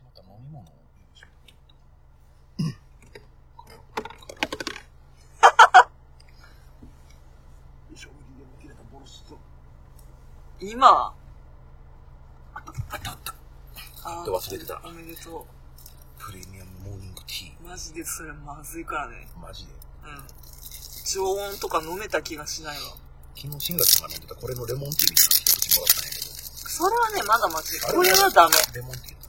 しまった飲み物をよいしょ衝撃でも切れたボロスと今、あったあったあで忘れてたおめでとプレミアムモーニングティう。マジでそれまずいからね。ーマジでうん。常温とか飲めた気がしないわ。昨日新月さんが飲んでたこれのレモンティーみたいなの一口もらったんやけどそれはね、まだマジで。あれこれはダメ。レモンティー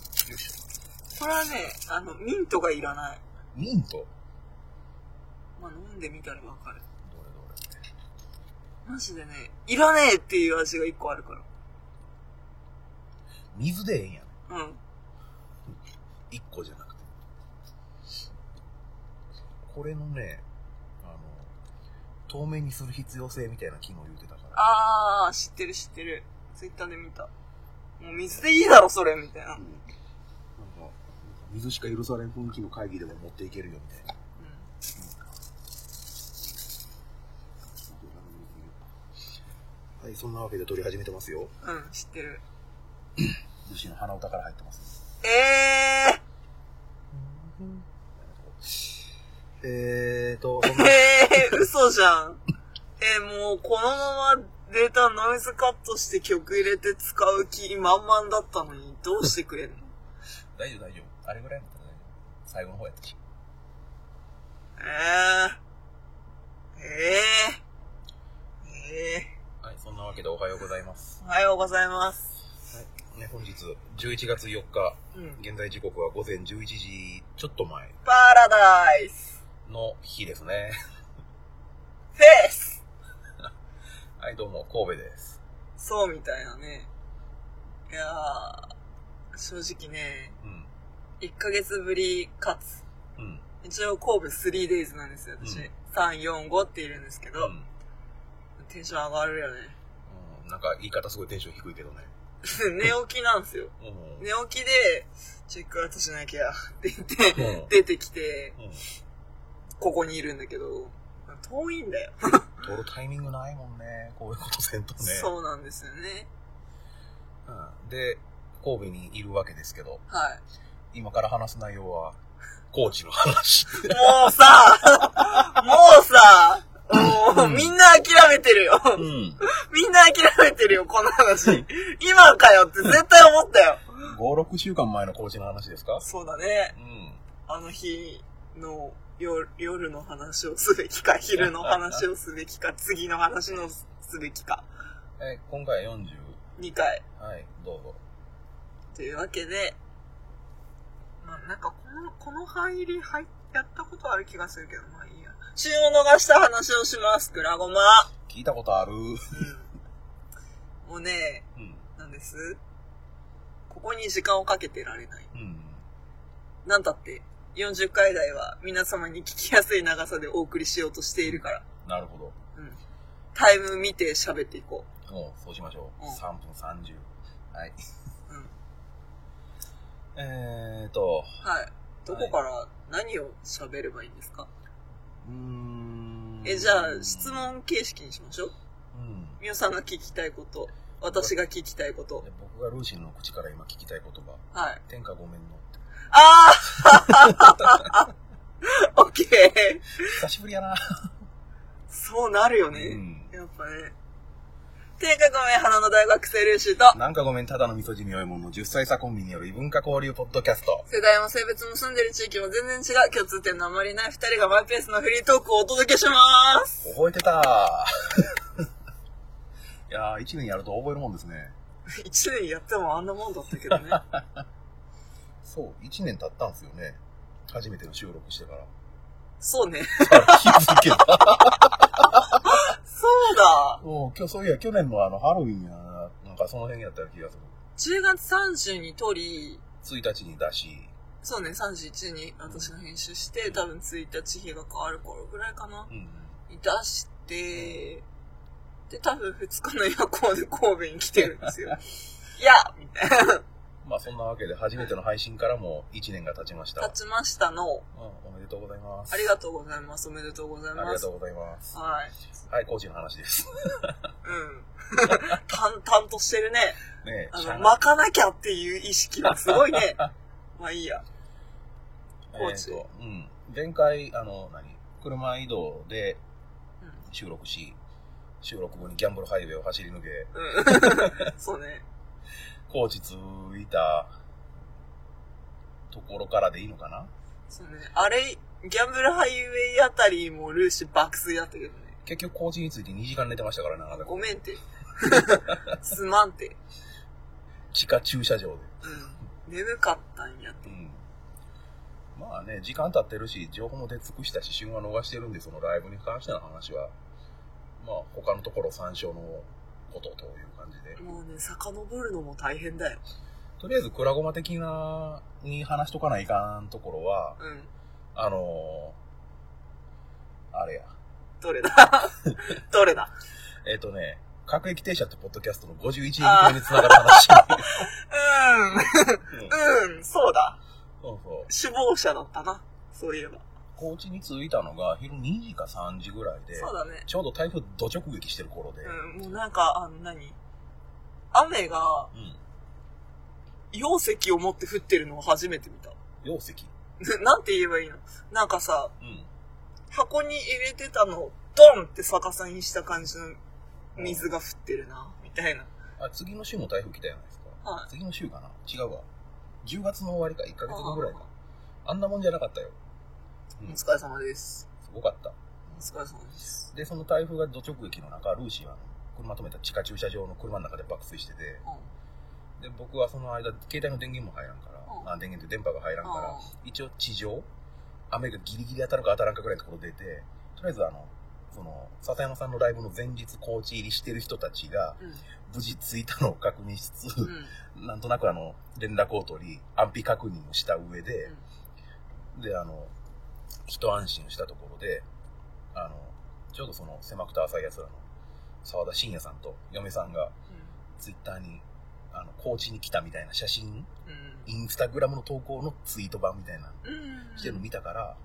これはね、あの、ミントがいらない。ミント？まあ、飲んでみたらわかる。どれどれマジでね、いらねえっていう味が一個あるから。水でええんやねうん。一個じゃなくてこれのねあの透明にする必要性みたいな機能言うてたからあー、知ってる知ってる。ツイッターで見た。もう水でいいだろ、それ、みたいな。なんか水しか許されん雰囲気の会議でも持っていけるよみたいな。はいそんなわけで撮り始めてますよ。うん。うん、知ってる。牛の鼻歌から入ってます。ええーとー、えー、嘘じゃん。えー、もう、このままデータノイズカットして曲入れて使う気満々だったのに、どうしてくれんの？大丈夫大丈夫あれぐらいだったら大丈夫最後の方やったし。えー、えー、えはいそんなわけでおはようございます。ー、おはようございます。はい。ね本日11月4日うん。現在時刻は午前11時ちょっと前。パラダイス。の日ですね。フェイス。はいどうも神戸です。そうみたいなね。いやー、正直ね、うん1ヶ月ぶりかつ、うん。一応神戸 3days なんですよ、私。うん。3、4、5っているんですけど、うん。テンション上がるよね。うん。なんか言い方すごいテンション低いけどね。寝起きなんですよ。うん。寝起きで、チェックアウトしなきゃって言って、うん。出てきて、うん。ここにいるんだけど、遠いんだよ。撮るタイミングないもんねこういうことせんとね。そうなんですよね。うん。で神戸にいるわけですけど。はい。今から話す内容は高知の話もうさ、もうさ、もう、うんみんな諦めてるよ。うんみんな諦めてるよ、この話。今かよって絶対思ったよ。56週間前の高知の話ですか？そうだね。うんあの日の夜夜の話をすべきか、昼の話をすべきか、次の話のすべきか。え今回40 2回。はいどうぞというわけで、まあなんかこの、この入り入っやったことある気がするけど、まあいいや。旬を逃した話をします、くらごま。聞いたことあるうん。もうね、うんなんです。ここに時間をかけてられない。うんなんだって、40回台は皆様に聞きやすい長さでお送りしようとしているから。なるほどうん。タイム見て喋っていこもうそうしましょう、うん3分30はい。えーと、はい。どこから何を喋ればいいんですか、うーん。え、じゃあ、質問形式にしましょう。うん。みおさんが聞きたいこと、私が聞きたいことで。僕がルーシーの口から今聞きたい言葉、はい。天下ごめんの。あー オッケー久しぶりやな。そうなるよね。うん。やっぱね。天下ごめん、花の大学生ルーシーと、なんかごめん、ただの味噌汁よいもんの10歳差コンビによる異文化交流ポッドキャスト。世代も性別も住んでる地域も全然違う共通点のあまりない二人がマイペースのフリートークをお届けします。覚えてた いやー、1年やると覚えるもんですね。一年やってもあんなもんだったけどね。そう、1年経ったんですよね。初めての収録してから。そうね。気づけた。そうだ。もう今日そういや、去年のあの、ハロウィンやな、なんかその辺やった気がする。10月30に撮り、1日に出し、そうね、31に私が編集して、多分1日日が変わる頃ぐらいかな。うん。に出して、で、多分2日の夜行で神戸に来てるんですよ。いやみたいな。まあそんなわけで初めての配信からも1年が経ちました。立ちましたの。うん、おめでとうございます。ありがとうございます。おめでとうございます。ありがとうございます。はい。はい、コーチの話です。うん。淡々としてるね。ねえ、あの、巻かなきゃっていう意識がすごいね。まあいいや。高知えーとうん。前回、あの、何？車移動でうん。収録し、収録後にギャンブルハイウェイを走り抜け、うん。そうね。高知着いたところからでいいのかな？そうね。あれ、ギャンブルハイウェイあたりもルーシー爆睡だったけどね。結局高知について2時間寝てましたからね、あなたごめんって。すまんって。地下駐車場で。うん。眠かったんやって。うん。まあね、時間経ってるし、情報も出尽くしたし、旬は逃してるんで、そのライブに関しての話は、まあ他のところ参照のことという感じで。もうね、遡るのも大変だよ。とりあえず、クラゴマ的な、に話しとかないかんところは、うん。あのー、あれや。どれだ？どれだ？えっ、とね、各駅停車ってポッドキャストの51円目につながる話。うんうん。うん、そうだ。そうそう。首謀者だったな。そういえば。高知に着いたのが昼2時か3時ぐらいで、そうだね。ちょうど台風土直撃してる頃で、うん、もうなんか、あの、何？雨がうん。溶石を持って降ってるのを初めて見た。溶石。なんて言えばいいの？なんかさ、うん。箱に入れてたのをドンって逆さにした感じの水が降ってるな、みたいな。あ、次の週も台風来たじゃないですか。はい次の週かな？違うわ。10月の終わりか、1ヶ月後ぐらいか。あんなもんじゃなかったよ。うん。すお疲れ様です。ごかった。お疲れ様です。で、その台風が土直撃の中、ルーシーは車止めた地下駐車場の車の中で爆睡してて、で、僕はその間、携帯の電源も入らんから、うんあ電源って電波が入らんからあ、一応地上、雨がギリギリ当たるか当たらんかぐらいのところ出て、とりあえずあの、その、笹山さんのライブの前日高知入りしてる人たちが、うん。無事着いたのを確認しつつ、うん。なんとなくあの、連絡を取り、安否確認をした上で、で、あの、一安心したところで、あの、ちょうどその、狭くて浅い奴らの、沢田信也さんと嫁さんが、ツイッターに、あの、高知に来たみたいな写真、うん。インスタグラムの投稿のツイート版みたいな、うん。してるの見たから、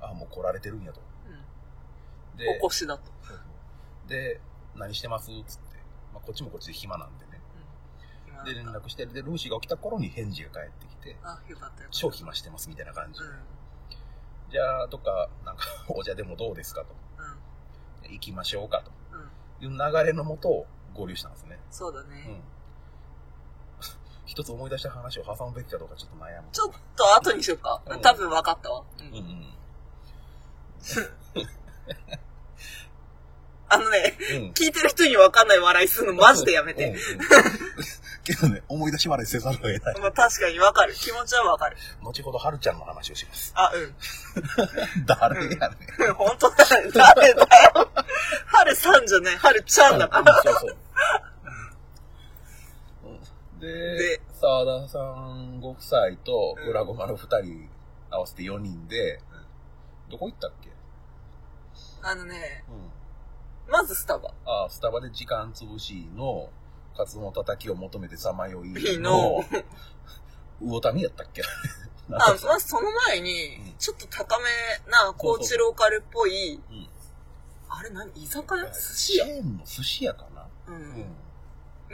あ、もう来られてるんやと。うん。で、お越しだと。で、何してますつって。まあ、こっちもこっちで暇なんでね。うん。で、連絡して、で、ルーシーが起きた頃に返事が返ってきて、あ、よかったよかった。超暇してますみたいな感じ。うん。じゃあ、とか、なんか、お茶でもどうですかと。うん。行きましょうかと。うん。いう流れのもとを合流したんですね。うそうだね。ん。一つ思い出した話を挟むべきかどうかちょっと悩む。ちょっと後にしようかうん。多分分かったわ。うんうんうん。あのね、うん。聞いてる人に分かんない笑いするのマジでやめて。うんうんけどね、思い出し笑いせざるを得ない。まあ確かに分かる。気持ちは分かる。後ほど、はるちゃんの話をします。あ、うん。誰やねん。本当だね。誰だよ。はるさんじゃない。はるちゃんだから。そうそう。うんでで、沢田さんご夫妻と裏ごまの二人合わせて4人で、どこ行ったっけ？あのね、うん。まずスタバ。ああ、スタバで時間潰しの、カツのたたきを求めてさまよいの。の、魚民やったっけ？あまずその前に、ちょっと高めな、高知ローカルっぽい、うん。あれ何？居酒屋？寿司屋？チェーンの寿司屋かな？う。うん。ん。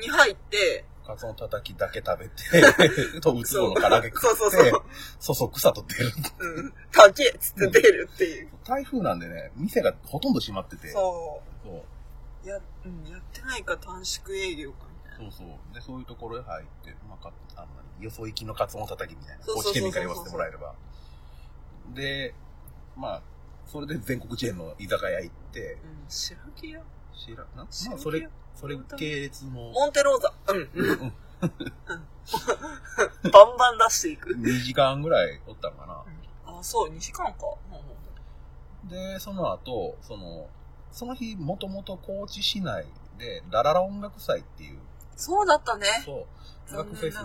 に入って、カツのたたきだけ食べて、とうつぼの唐揚げ食そう。そうってそう、そそくさと出る。うん。高えっつって出るっていう。台風なんでね、店がほとんど閉まってて、そそうう。や、うん、やってないか短縮営業か。そうそう。で、そういうところへ入って、まあ、かあの、何よそ行きのカツオのたたきみたいな、高知県民から言わせてもらえれば。で、まあ、それで全国チェーンの居酒屋行って、うん、白木屋知らんなまあ、それ、それ系列の、モンテローザ。うん。うんうんバンバン出していく。2時間ぐらいおったのかな。あ、そう、2時間か。で、その後、その、その日、もともと高知市内で、ラララ音楽祭っていう、そうだったね。そう、音残楽フェス。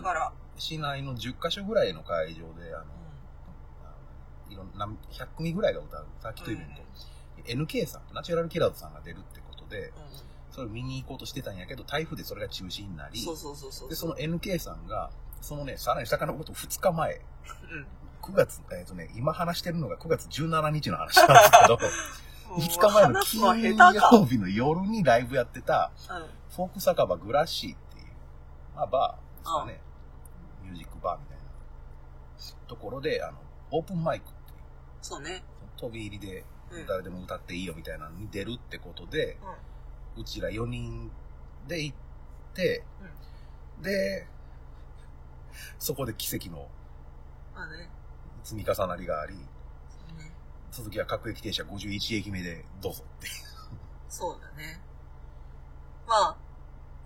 市内の10カ所ぐらいの会場で、あの、いろんな、100組ぐらいが歌うサーキットイベント、NK さん、ナチュラルキラーズさんが出るってことで、うそれを見に行こうとしてたんやけど、台風でそれが中止になり、んそうそうそうそう。で、その NK さんが、そのね、さらに遡ること2日前、うん。9月、えっ、とね、今話してるのが9月17日の話なんですけど、2日前の金。曜日の夜にライブやってた、うん。フォーク酒場グラッシーっまあバーですかね。ミュージックバーみたいな。ところで、あの、オープンマイクっていう、そうね。飛び入りでうん。誰でも歌っていいよみたいなのに出るってことで、うちら4人で行って、で、そこで奇跡の。積み重なりがあり。続きは各駅停車51駅目でどうぞっていう。そうだね。まあ、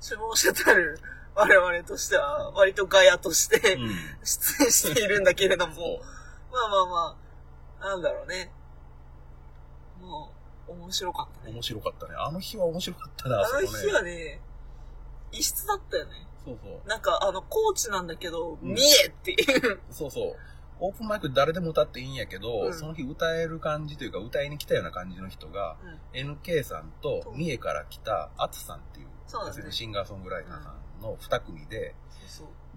首謀者たる我々としては、割とガヤとして、うん。出演しているんだけれども、そまあまあまあ、なんだろうね。もう、面白かったう。ね。面白かったね。あの日は面白かったな、あ。の日はね、異質だったよね。そうそう。なんか、あの、コーチなんだけど、うん見えっていう。そうそう。オープンマイク誰でも歌っていいんやけど、うんその日歌える感じというか、歌いに来たような感じの人が、NK さんと三重から来たアツさんっていう、そうだね要するにシンガーソングライターさんの二組で。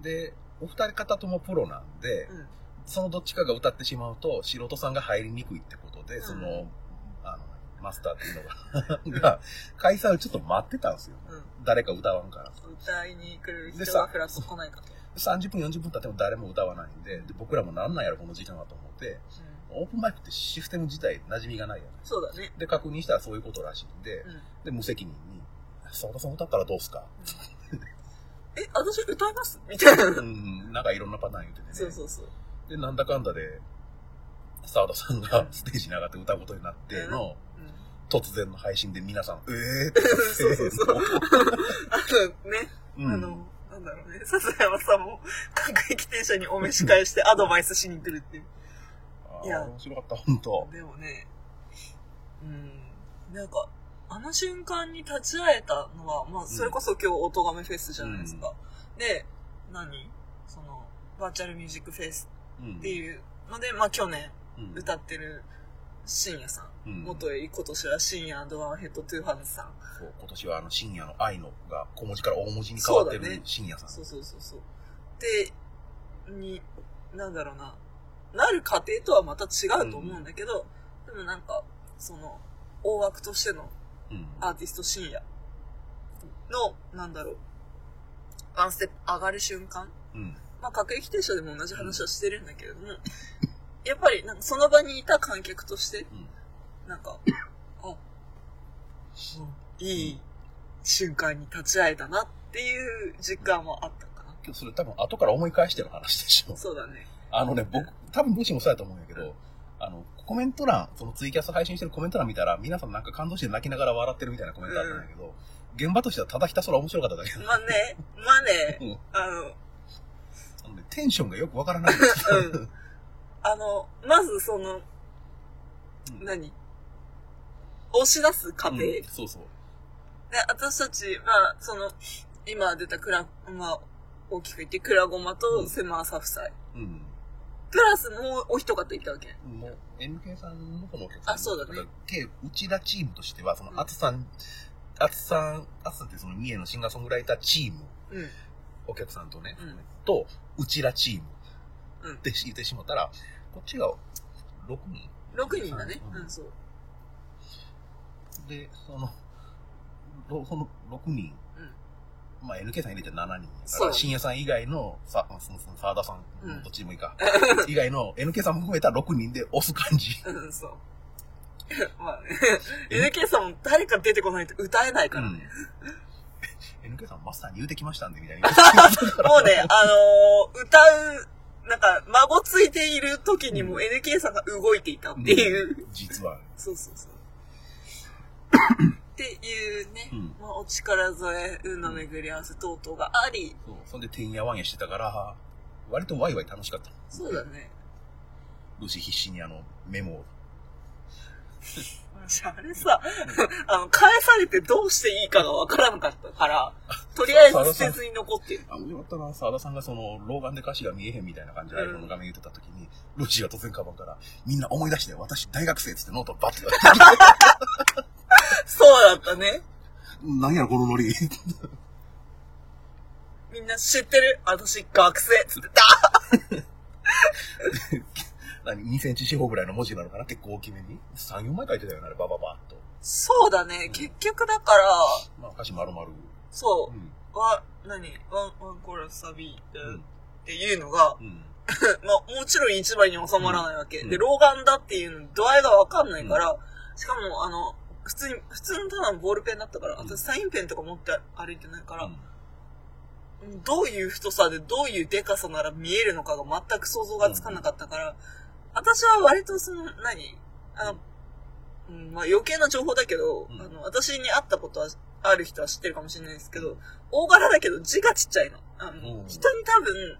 で、お二人方ともプロなんで、うん。そのどっちかが歌ってしまうと、素人さんが入りにくいってことで、うんその、あの、マスターっていうのが、が、開催をちょっと待ってたんですよ。うん。誰か歌わんから。歌いに来る人はフラッと来ないかと。30分、40分経っても誰も歌わないんで、で僕らもなんなんやろ、この時間はと思って、うん。オープンマイクってシステム自体馴染みがないやん。そうだね。で、確認したらそういうことらしいんで、うん。で、無責任に、沢田さん歌ったらどうすか？え、私歌います？みたいな。うん、なんかいろんなパターン言っててね。そうそうそう。で、なんだかんだで、沢田さんがステージに上がって歌うことになっての、うん。突然の配信で皆さん、えーって。そうそうそう。あのね、うん、あの、なんだろうね、笹山さんも各駅停車にお召し返してアドバイスしに来るっていう。いや面白かった、本当でもね、うん、なんか、あの瞬間に立ち会えたのは、まあ、それこそ今日、おとがめフェスじゃないですか。で、何？その、バーチャルミュージックフェスうんっていうので、まあ去年うん歌ってる深夜さん。うん元より今年は深夜ドアンヘッドトゥーハンズさん。そう今年はあの深夜の愛のが小文字から大文字に変わってる深夜さん。そうそうそうそう。で、に、なんだろうな、なる過程とはまた違うと思うんだけど、でもなんか、その、大枠としてのうんアーティスト深夜の、なんだろう、ワンステップ上がる瞬間うん。まあ、各駅停車でも同じ話はしてるんだけれども、やっぱり、なんかその場にいた観客として、うん。なんか、あ、いい瞬間に立ち会えたなっていう実感はあったかな。今日それ多分後から思い返しての話でしょ。そうだね。あのね、僕、多分武士もそうやと思うんやけど、あの、コメント欄、そのツイキャス配信してるコメント欄見たら、皆さんなんか感動して泣きながら笑ってるみたいなコメントあったんやけど、現場としてはただひたすら面白かっただけまあね、まあね、うんあの、あのねテンションがよくわからないんですよ。うんあの、まずその、うん何？押し出す過程。で、うんそうそう。私たち、まあ、その、今出たクラ、まあ、大きく言って、クラゴマとセマーサ夫妻。うん。プラスもうお一方いたわけ？もう、NK さんのこのお客さん。あそうだねから。計、内田チームとしては、そうんの、あつさん、あつさん、あつさんってその三重のシンガーソングライターチーム、うん。お客さんとね、うんと、内田チームうんって言ってしまったら、こっちが6人6人だね。うんうん、そう。で、その、ろその6人、うん。まあ NK さん入れて7人そうら、深夜さん以外の、さ、その、その沢田さん、うんどっちでもいいか、以外の NK さんも含めた6人で押す感じ。うん、そう。まあね、NK さんも誰か出てこないと歌えないからね。うん。NK さんマスターに言うてきましたんで、みたいな。もうね、あのー歌う、なんか、孫ついている時にもうん NK さんが動いていたっていう。実は。そうそうそう。っていうね、うんまあ、お力添え、運の巡り合わせ等々があり、そう。そんで、てんやわんやしてたから、割とワイワイ楽しかった。そうだね。ルーシー必死にあの、メモを。私 あれさ、あの、返されてどうしていいかがわからなかったから、とりあえず捨てずに残ってる。あ、よかったな、沢田さんがその、老眼で歌詞が見えへんみたいな感じでうんの画面言ってた時に、ルーシーが突然カバンから、みんな思い出して、私大学生っつってノートバッて そうだったね。何やろ、このノリ。みんな知ってる？私学生つってた。何 ?2 センチ四方ぐらいの文字なのかな？結構大きめに。3、4枚書いてたよね、バババッと。そうだね。結局だから、まあ、歌詞丸々。そうう、ん。は、何？ワン、ワンコーラスサビって、うん。っていうのが、うん。まあ、もちろん一枚に収まらないわけ。うんで、老眼だっていうの、度合いがわかんないから、しかも、あの、普通に、普通のただのボールペンだったから、うん。私サインペンとか持って歩いてないから、うん。どういう太さでどういうデカさなら見えるのかが全く想像がつかなかったから、私は割とその、何あの、うん、まあ余計な情報だけど、うん。あの、私に会ったことはある人は知ってるかもしれないですけど、大柄だけど字がちっちゃいの。あの、うん。人に多分、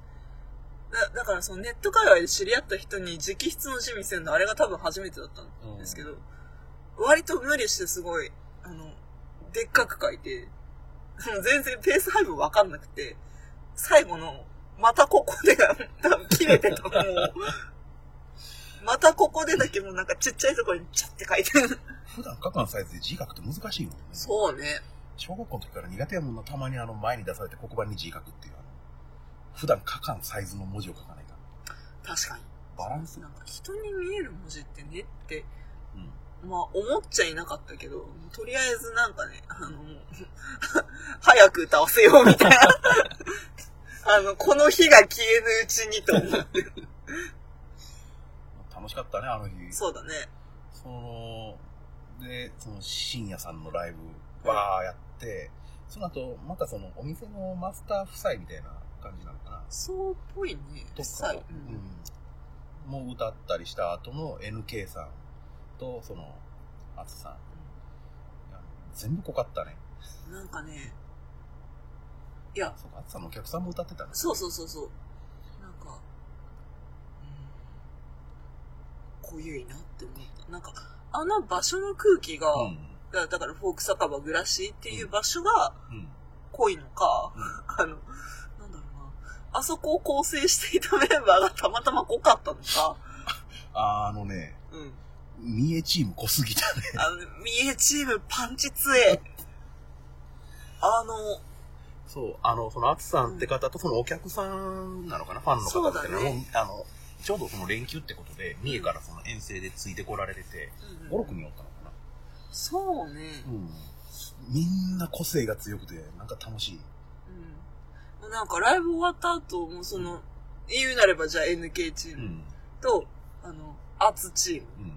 だだからそのネット界隈で知り合った人に直筆の字見せるのあれが多分初めてだったんですけど、割と無理してすごい、あの、でっかく書いて、全然ペース配分わかんなくて、最後の、またここでが、多分切れてたもう、またここでだけもうなんかちっちゃいところにチャって書いてる。普段書かんサイズで字書くって難しいもんね。そうね。小学校の時から苦手やもんな、たまにあの前に出されて黒板に字書くっていう、普段書かんサイズの文字を書かないから。確かに。バランスなんか人に見える文字ってねって、うん。まあ思っちゃいなかったけど、とりあえずなんかね、あの 早く歌わせようみたいな。あの、この日が消えぬうちにと思って。楽しかったね、あの日。そうだね。その、で、その深夜さんのライブ、わーやって、その後、またそのお店のマスター夫妻みたいな感じなのかな。そうっぽいね。とか、さううん。もう歌ったりした後の NK さんと、その、アツさん。全部濃かったね。なんかね、いや、そうか、さんのお客さんも歌ってたね。そうそうそうそう。なんか、うん、濃ゆいなって思った。なんか、あの場所の空気が、うん。だだからフォーク酒場グラシーっていう場所がうん。濃いのか、うん。あの、なんだろうな、あそこを構成していたメンバーがたまたま濃かったのか、あのね、うん。三重チーム濃すぎたね。あの、三重チームパンチ強え。あの、そう、あの、そのアツさんって方とそのお客さんなのかな、ファンの方だねもうあの、ちょうどその連休ってことで、三重からその遠征でついてこられてて、5、6人おったのかな？そうね。うん。みんな個性が強くて、なんか楽しい。うん。なんかライブ終わった後、もうその、言うなればじゃあ NK チームうん。と、あの、アツチーム。うん。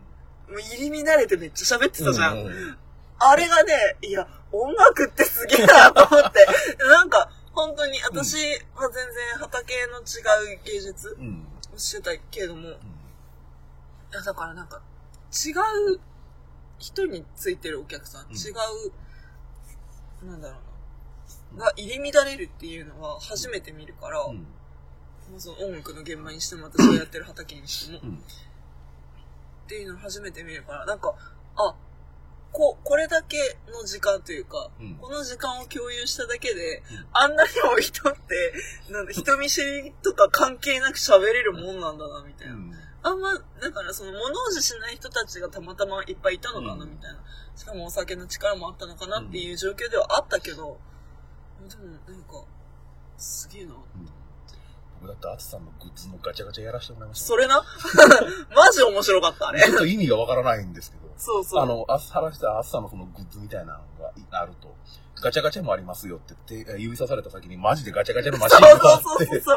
もう入り乱れてめっちゃ喋ってたじゃん。うんうんあれがね、いや、音楽ってすげえなと思って。なんか、本当に私は全然畑の違う芸術うん。をしてたけれども、いうん。やだからなんか、違う人についてるお客さん、うん違う、なんだろうな、が入り乱れるっていうのは初めて見るから、うん。まあその音楽の現場にしても私がやってる畑にしても、うん。っていうのを初めて見るから、なんか、あ、こ、これだけの時間というか、うんこの時間を共有しただけで、うんあんなにも人って、なんだ、人見知りとか関係なく喋れるもんなんだな、みたいな。うん。あんま、だからその物おじしない人たちがたまたまいっぱいいたのかな、うんみたいな。しかもお酒の力もあったのかなっていう状況ではあったけど、でもなんか、すげえな。僕だってアツさんのグッズのガチャガチャやらせてもらいました。それな？マジ面白かった、あれち。ょっと意味がわからないんですけど。そうそう。あの、あ話したアツさんのそのグッズみたいなのがあると、ガチャガチャもありますよって言って、指さされた先にマジでガチャガチャのマシそうンがあって、そうそうそ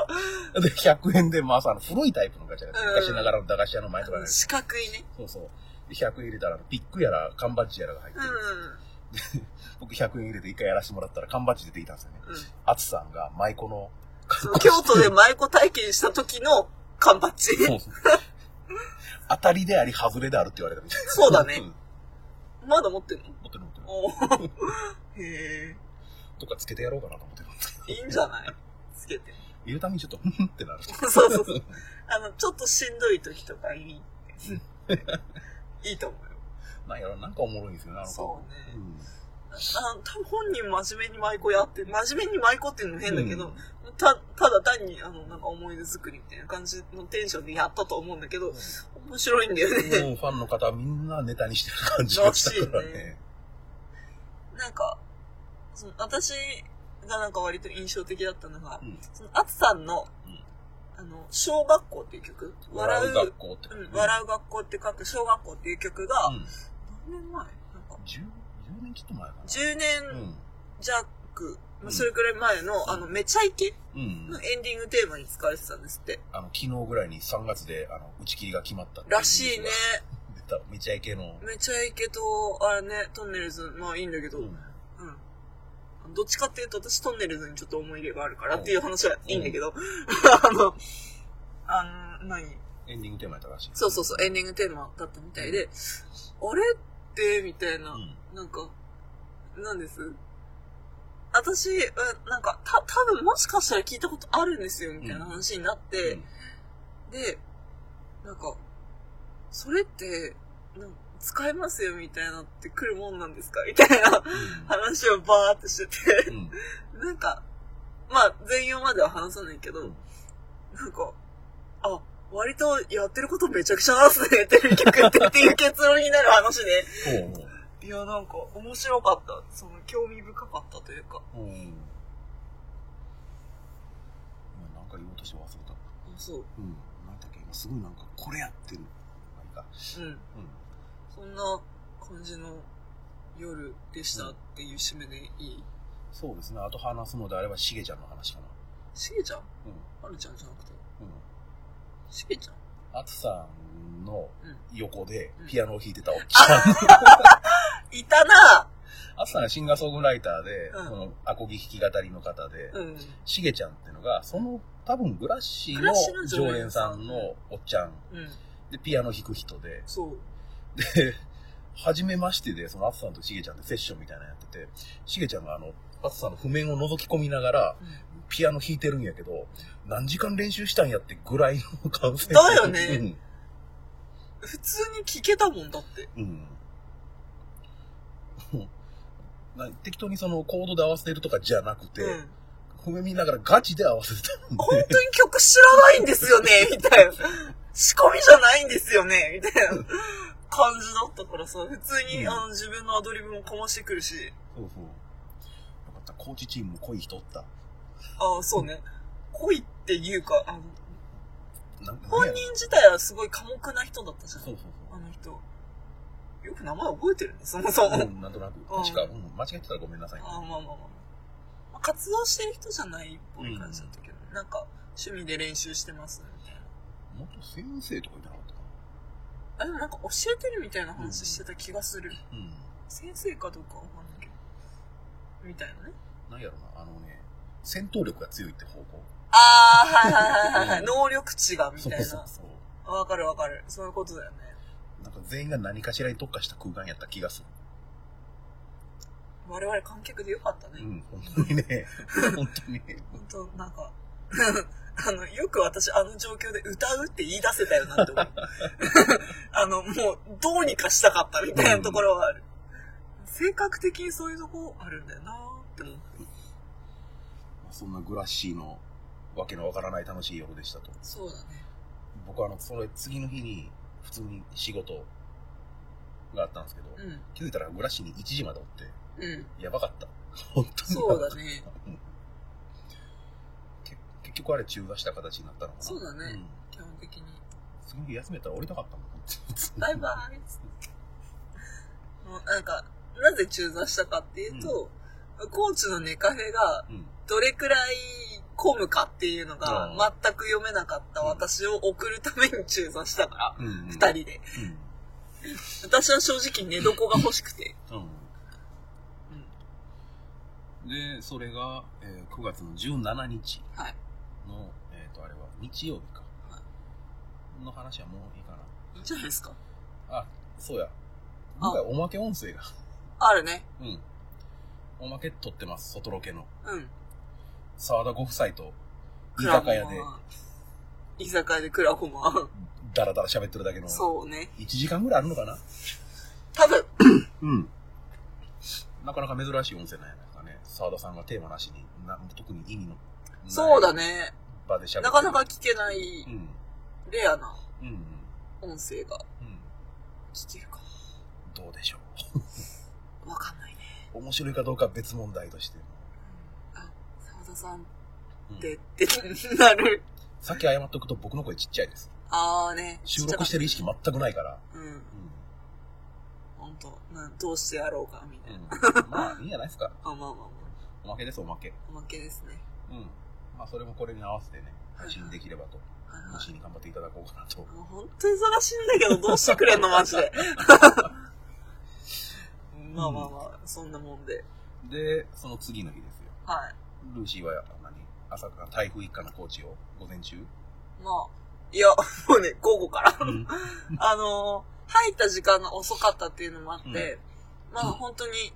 う。で、100円で、まあ、あの、古いタイプのガチャガチャ、うん昔ながらの駄菓子屋の前とかね、四角いね。そうそう。で100円入れたら、ピックやら、缶バッジやらが入ってうる。ん。僕100円入れて一回やらせてもらったら、缶バッジ出てきたんですよね。うん。アツさんが舞妓の、そう 京都で舞妓体験した時の缶バッジ。当たりであり、外れであるって言われたみたいな。そうだねんまだ持ってんの？持ってる持ってる。おーへとかつけてやろうかなと思ってる。え。いいんじゃない？つけて。言うためにちょっと、ふんってなる。そうそうそう。あの、ちょっとしんどい時とかいい。いいと思うよ。なんやろ、なんかおもろいんですよね、あの子そうねんあ多分本人真面目に舞妓やって、真面目に舞妓っていうのも変だけど、うんた、ただ単に、あの、なんか思い出作りみたいな感じのテンションでやったと思うんだけど、面白いんだよね。もうファンの方はみんなネタにしてる感じがしたからね。なんか、その私がなんか割と印象的だったのが、うんその、あつさんの、うんあの、小学校っていう曲、笑う、学校って。うん、笑う学校って書く小学校っていう曲が、うん。何年前？なんか、10、10年ちょっと前かな。10う年ん。弱まあ、それくらい前の、あの、めちゃイケ？うんの。エンディングテーマに使われてたんですって。あの、昨日ぐらいに3月で、あの、打ち切りが決まったらしいね。出た、めちゃイケの。めちゃイケと、あれね、トンネルズ、まあいいんだけど、ううん。ん。どっちかっていうと、私トンネルズにちょっと思い入れがあるからっていう話はいいんだけど、あの、あの、何？エンディングテーマやったらしい。そうそうそう、エンディングテーマだったみたいで、あれって、みたいな、うん。なんか、なんです？私、うんなんか、た、多分もしかしたら聞いたことあるんですよ、みたいな話になって、うん。で、なんか、それって、なん使えますよ、みたいなって来るもんなんですか？みたいな話をバーってしてて、うん。なんか、まあ、全容までは話さないけど、うん。なんか、あ、割とやってることめちゃくちゃなんすね、テレビ局ってっていう結論になる話で、ほういや、なんか、面白かった。その、興味深かったというか。ほう。うん。今なんか言おうとして忘れた。そう。うん。なんだっけ、今すごいなんか、これやってる。まあいいか。うん。うん。そんな感じの夜でしたっていう締めでいい？そうですね。あと話すのであれば、しげちゃんの話かな。しげちゃん？うん。はるちゃんじゃなくて？うん。しげちゃん？あつさんのうん。横でうんピアノを弾いてたおっちゃん。いたなあつさんはシンガーソングライターで、うんそのアコギ弾き語りの方で、うん。しげちゃんっていうのが、その多分グラッシーのの常連さんのおっちゃんうん。で、ピアノ弾く人で、そう。で、初めましてで、そのあつさんとしげちゃんでセッションみたいなのやってて、しげちゃんがあの、あつさんの譜面を覗き込みながら、ピアノ弾いてるんやけど、何時間練習したんやってぐらいの感性。だよね普通に聞けたもんだって。うん。適当にそのコードで合わせてるとかじゃなくて、うん。譜面見ながらガチで合わせてたんで。本当に曲知らないんですよね、みたいな。仕込みじゃないんですよね、みたいな感じだったからさ、普通に、うんあの自分のアドリブもかましてくるし、そうそう。よかった。コーチチームも濃い人おった。ああ、そうね。恋っていうか、あの、なんか本人自体はすごい寡黙な人だったじゃん。そうそう。よく名前覚えてるね、そもそも。そう。うん、なんとなく。確か、うん、間違えてたらごめんなさいね。ああ、まあまあまあまあ。まあ活動してる人じゃないっぽい感じだったけど、なんか、趣味で練習してます、みたいな。元先生とか言ってなかったかあ、でもなんか教えてるみたいな話してた気がする。な。うん。先生かどうかわかんないけど。みたいなね。なんやろな、あのね、戦闘力が強いって方向。ああ、はいはいはいはい。うん能力値が、みたいな。そうそうそう。わかるわかる。そういうことだよね。なんか全員が何かしらに特化した空間やった気がする。我々観客でよかったね。うん、本当にね。本当にね。本当なんか、あの、よく私あの状況で歌うって言い出せたよなって思う。あの、もう、どうにかしたかったみたいなところはある。性格的にそういうとこあるんだよなって思う。まあそんなグラッシーのわけのわからない楽しい夜でしたと。そうだね。僕はあの、それ次の日に普通に仕事があったんですけど、うん。気づいたらグラッシーに1時までおって、うん。やばかった。本当に。そうだ。ね。け結局あれ中座した形になったのかな。そうだねん基本的に。次の日休めたら降りたかったもん。バイバイ。もうなんか、なぜ中座したかっていうと、コーチのネカフェがうん。どれくらい混むかっていうのがうん全く読めなかった私を送るために中座したから。二人で。私は正直寝床が欲しくて。うん。うん。で、それが、えー9月の17日はい。の、えっ、と、あれは日曜日か。はの話はもういいかな。いいんじゃないですか。あ、そうや。今回おまけ音声が。あるね。うん。おまけ撮ってます、外ロケの。うん。沢田ご夫妻と、居酒屋で、居酒屋でクラホマダラダラ喋ってるだけの。そうね。1時間ぐらいあるのかな？多分、うん。なかなか珍しい音声なんやないかね。沢田さんがテーマなしに、な特に意味のそうだね。場で喋ってるなかなか聞けないうん。レアなうん。音声がうん。聞けるかどうでしょ わかんないね。う。面白いかどうかは別問題として。田さんうんって、ってなる。さっき謝っとくと僕の声ちっちゃいです。あーね。収録してる意識全くないから。うん。うん。ほんと。などうしてやろうか、みたいな。うん、まあ、いいんじゃないですか。あ、まあまあまおまけです、おまけ。おまけですね。うん。まあ、それもこれに合わせてね、はい配信できればと、はいはい西に頑張っていただこうかなと。もう本当に忙しいんだけど、どうしてくれんの、マジで。まあまあまあ、そんなもんで。で、その次の日ですよ。はい。ルーシーは何？朝から台風一過の高知を午前中？まあ、いや、もうね、午後から。うん。あのー、入った時間が遅かったっていうのもあって、まあうん本当に、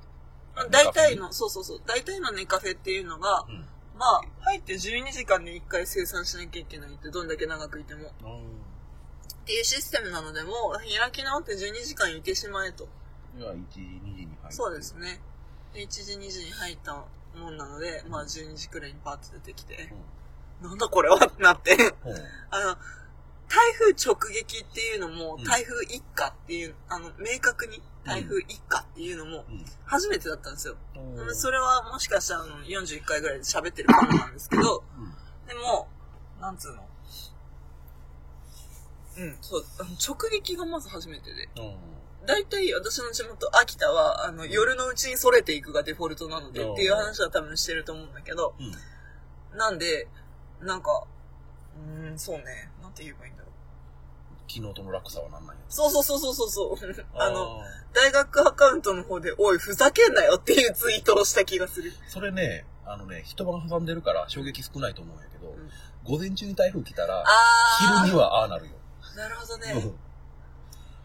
大体の、そうそうそう、大体のネカフェっていうのが、うん。まあ、入って12時間に1回生産しなきゃいけないって、どんだけ長くいても。うん。っていうシステムなので、もう開き直って12時間いてしまえと。では、1時、2時に入って。そうです。ね。で、1時、2時に入ったもんなので、まあ12時くらいにパッと出てきて、なんだこれは？ってなって。うん。あの、台風直撃っていうのもうん、台風一過っていう、あの、明確に台風一過っていうのも、うん。初めてだったんですよ。うん。それはもしかしたらあの41回ぐらいで喋ってるかもなんですけど、うん。でも、なんつうの？うん、そう、直撃がまず初めてで。うん。大体私の地元秋田は、あの、夜のうちにそれていくがデフォルトなのでうんっていう話は多分してると思うんだけど、うん。なんで、なんか、うーん、そうね、なんて言えばいいんだろう。昨日との落差は何なんやそうそうそうそうそうそう。あの、ー大学アカウントの方で、おい、ふざけんなよっていうツイートをした気がする。それね、あのね、一晩挟んでるから衝撃少ないと思うんやけど、ん午前中に台風来たら。昼にはああなるよ。なるほどね。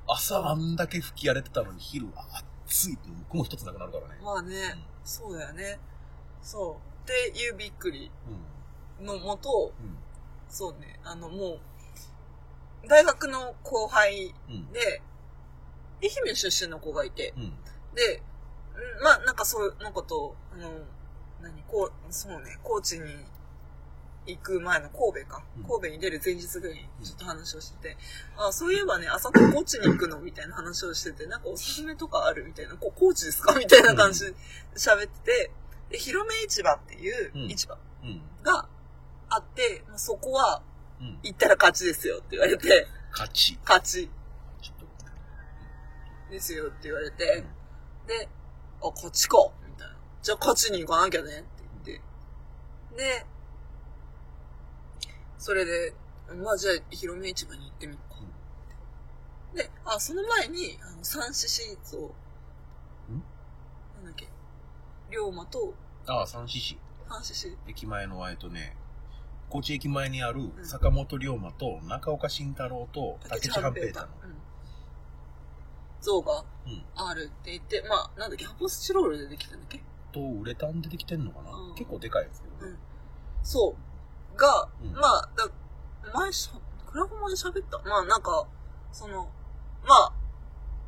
うん朝あんだけ吹き荒れてたのに昼は暑いって雲一つなくなるからね。まあね、そうだよね。そう。っていうびっくりうん。のもと、うん。そうね、あのもう、大学の後輩うん。で、愛媛出身の子がいて、うん。で、んまあなんかそういうのこと、あの、何、こう、そうね、高知に行く前の神戸か。うん神戸に出る前日ぐらいにちょっと話をしてて、あ、そういえばね、朝から高知に行くのみたいな話をしてて、なんかおすすめとかあるみたいな、こ高知ですか？みたいな感じで喋ってて、で、広め市場っていううん市場うん。があって、まあそこはうん。行ったら勝ちですよって言われて、勝ち。勝ち。ですよって言われて、で、あ、こっちかみたいな。じゃあ勝ちに行かなきゃねって言って。で、それで、まあじゃあ広め市場に行ってみようか。で、あ、その前に、あの、三獅子像。ん？なんだっけ？龍馬とああ、三獅子。三獅子。駅前の、えっとね、高知駅前にあるん坂本龍馬と中岡慎太郎と竹内半平太の。うん。像がうん。あるって言って、まあ、なんだっけ、発泡スチロールでできたんだっけ？と、ウレタンでできてんのかな、うん結構でかいですけどね。そう。が、うんまあ、だ前しゃ、クラフマで喋った。まあなんか、その、まあ、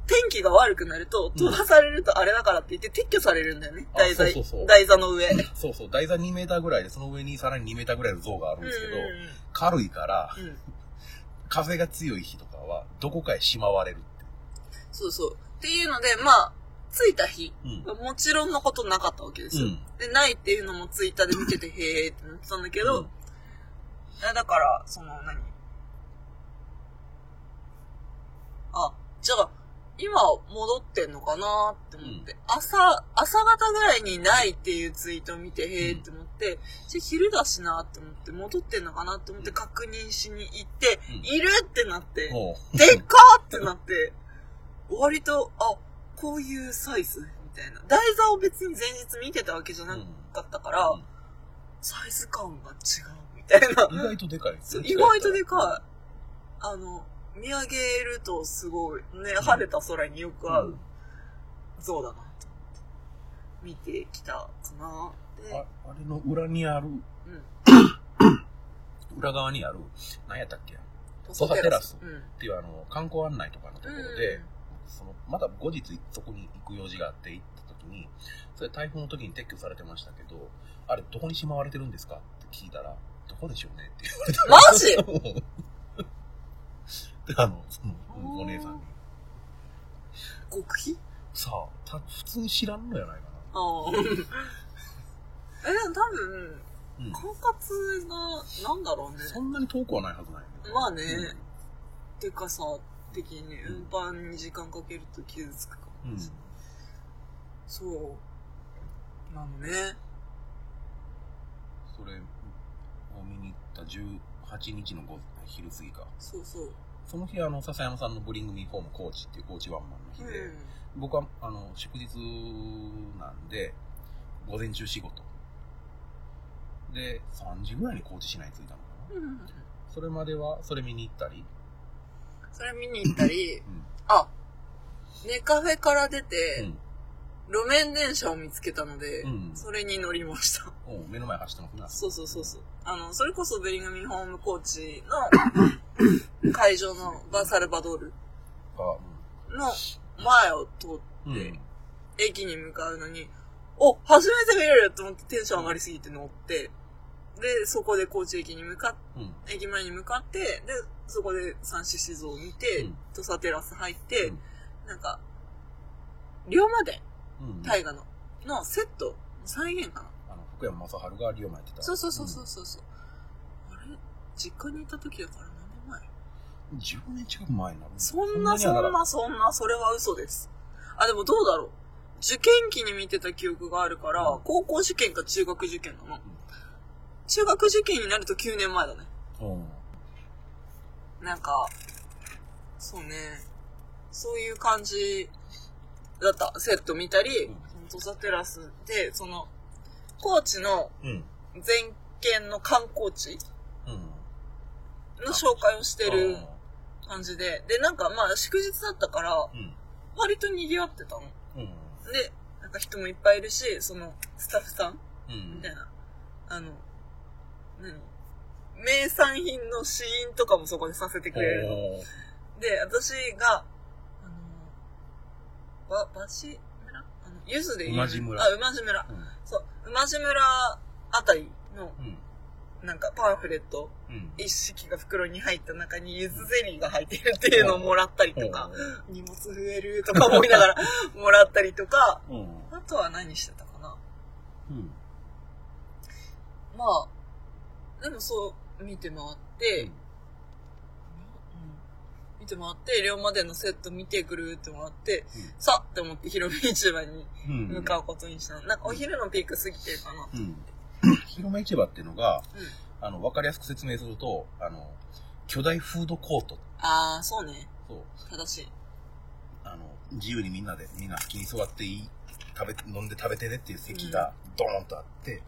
天気が悪くなると、飛ばされるとあれだからって言って撤去されるんだよね。あ台座、そうそうそう台座の上。そうそう、台座2メーターぐらいで、その上にさらに2メーターぐらいの像があるんですけど、う軽いから、んうんうん。風が強い日とかは、どこかへしまわれるって。そうそう。っていうので、まあ、着いた日、うん。もちろんのことなかったわけですよ。うん。で、ないっていうのもツイッターで見てて、へーってなってたんだけど、だから、その何、あ、じゃあ、今戻ってんのかなって思って、朝、朝方ぐらいにないっていうツイートを見て、へーって思って、じゃあ昼だしなって思って、戻ってんのかなって思って確認しに行って、うん。いるってなって、でっかーってなって、割と、あ、こういうサイズみたいな。台座を別に前日見てたわけじゃなかったから、うん。サイズ感が違う。みたいな。意外とでかい意外とでかい。あの、見上げるとすごい、ね、晴れた空によく合ううん像だなと思って、見てきたかな。であ、あれの裏にある、うん。裏側にある、何やったっけ？っ土佐テラスうん。ていうあの、観光案内とかのところで、その、まだ後日そこに行く用事があって行った時に、それ台風の時に撤去されてましたけど、あれどこにしまわれてるんですか？って聞いたら、どこでしょうねって言われて。マジ？で、あの、その、うんお姉さんに。極秘？さあ、た普通に知らんのやないかああ。え、でも多分、な。うん。管轄が、なんだろうね。そんなに遠くはないはずないよまあね、でかさ的にね、運搬に時間かけると傷つくかもしれない。そう。なのね。れを見に行った18日の午昼過ぎか。そうそう。その日、あの、笹山さんのブリングミーホームコーチっていうコーチワンマンの日で、僕は、あの、祝日なんで、午前中仕事。で、3時ぐらいに高知市内に着いたのかな。うん。うん。それまでは、それ見に行ったり、それ見に行ったり、うん。あ、ネカフェから出うて、ん。路面電車を見つけたので、うんそれに乗りました。おう目の前走ってますな。そうそうそうそう。あの、それこそベリンガミホームコーチの 会場のバーサルバドールあ、の前を通っうん。て、うん。駅に向かうのに、お、初めて見れると思ってテンション上がりすぎて乗って、で、そこで高知駅に向かっうん。駅前に向かって、で、そこで三獅子像を見て、うん土佐テラス入って、うんなんか、龍馬伝、うん。大河の、のセット、再現かな。あの、福山雅治がリオマやってた。そうそうそうそうそうそう。あれ？実家にいた時だから何年前？うん。10年近く前になるそんなそんなそんな、それは嘘です。あ、でもどうだろう。受験期に見てた記憶があるから、うん高校受験か中学受験なの。中学受験になると9年前だね。うん。なんか、そうね。そういう感じだった。セット見たり、うん土佐テラスで、その、高知のうん。全県の観光地うん。の紹介をしてる感じで、で、なんかまあ祝日だったから、うん。割と賑わってたの。うん。で、なんか人もいっぱいいるし、その、スタッフさんうん。みたいな。あの、何？名産品の試飲とかもそこでさせてくれるの。で、私が、ば、ばし村？あの、ゆずで有名馬路村あ、馬路村。うん。そう、馬路村あたりの、うん。なんかパンフレット、うん。一式が袋に入った中にゆずゼリーが入ってるっていうのをもらったりとか、荷物増えるとか思いながらもらったりとか、うん。あとは何してたかな？うん。まあ、でもそう、見て回って、うん見て回って、龍馬でのセット見てくるってもらって、さって思って広め市場にうん。向かうことにしたの。なんかお昼のピーク過ぎてるかな。うん。広め市場っていうのが、うん。あの、わかりやすく説明すると、あの、巨大フードコート。ああ、そうね。そう。正しい。あの、自由にみんなで、みんな好きに座っていい、食べ、飲んで食べてねっていう席がドーンとあって、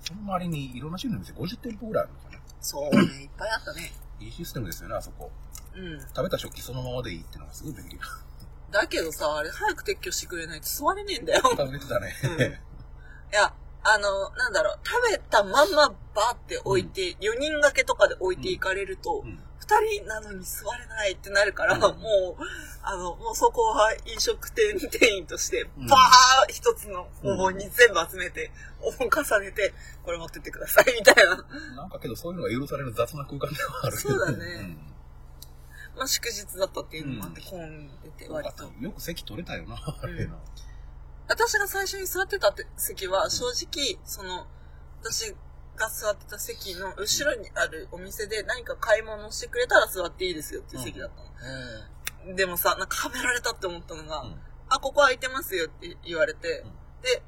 その周りにいろんな種類の店50店舗ぐらいあるのかな。そうね。いっぱいあったね。いいシステムですよね、あそこ。うん。食べた食器そのままでいいっていうのがすごい便利。だけどさ、あれ早く撤去してくれないと座れねえんだよ。食べてたね。うんいや、あの、なんだろう、食べたまんまバーって置いて、4人掛けとかで置いていかれると、うん。2人なのに座れないってなるから、うんもう、あの、もうそこは飲食店店員として、うんバー一つのお盆に全部集めて、お盆重ねて、これ持ってってください、みたいな。なんかけどそういうのが許される雑な空間ではあるけど。そうだねまあ祝日だったっていうのもあって、うん混んでて、うん。割と。よく席取れたよな、あれな。私が最初に座ってた席は、正直、その、私が座ってた席の後ろにあるお店で何か買い物してくれたら座っていいですよっていう席だったの。でもさ、なんかはめられたって思ったのが、うんあ、ここ空いてますよって言われて、うんで、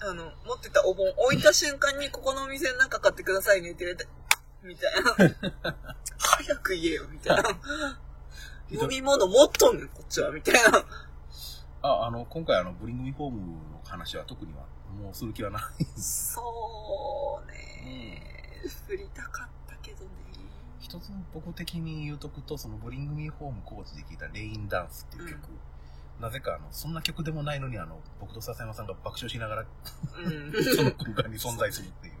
あの、持ってたお盆置いた瞬間に、ここのお店の中買ってくださいねって言われて、みたいな。早く言えよ、みたいな。飲み物持っとんねん、こっちは、みたいな。あ、あの、今回あの、ブリングミホームの話は特には、もうする気はない。そうね。振りたかったけどね。一つ僕的に言うとくと、そのブリングミホームコーチで聴いたレインダンスっていう曲、なぜかあの、そんな曲でもないのにあの、僕と笹山さんが爆笑しながら、うん。その空間に存在するっていう。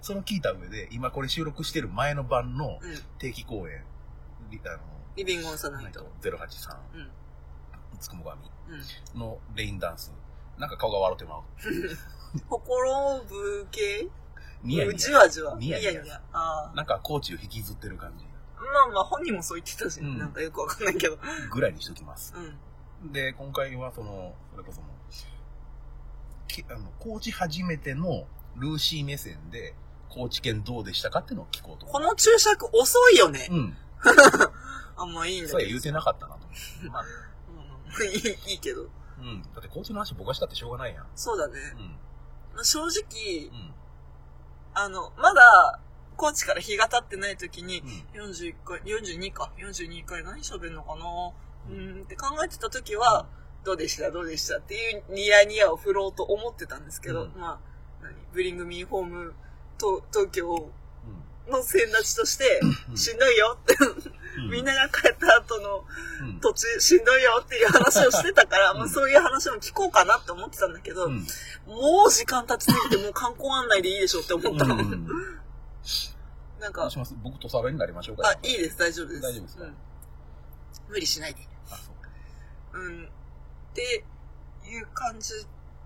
それを聞いた上で、今これ収録してる前の晩のうん。定期公演、リあの、リビングオンサナイトえっと。083、うん。つくも神うん。のレインダンス。なんか顔が笑ってまう。心ぶけ？ニヤニじヤ。わじわ。ニヤニヤああ。なんかコーチを引きずってる感じまあまあ本人もそう言ってたし、うんなんかよくわかんないけど。ぐらいにしときます。うん。で、今回はその、それこそもあの、コーチ初めてのルーシー目線で、高知県どうでしたかっていうのを聞こうと。この注釈遅いよね。うん。あんまあいいんだそうやけど。言うてなかったなと思って。まあ、うんいいいいけど。うん。だって高知の話僕がしたってしょうがないやん。そうだね。うん。まあ正直う、ん。あの、まだ、高知から日が経ってない時に、うん41回、42か、42回何喋るのかな？うーんって考えてた時は、どうでした？どうでした？っていうニヤニヤを振ろうと思ってたんですけど、うんまあ、何？ブリングミーホームと東京うんの先立ちとして、うんしんどいよって、うん。みんなが帰った後のうん。土地しんどいよっていう話をしてたから、うん。まあそういう話も聞こうかなって思ってたんだけど、うん。もう時間経ちすぎてもう観光案内でいいでしょって思った。の。うんなんかどうし、ます？僕とサベになりましょうかあ、いいです、大丈夫です。大丈夫ですか？うん。無理しないで。あそううん。っていう感じ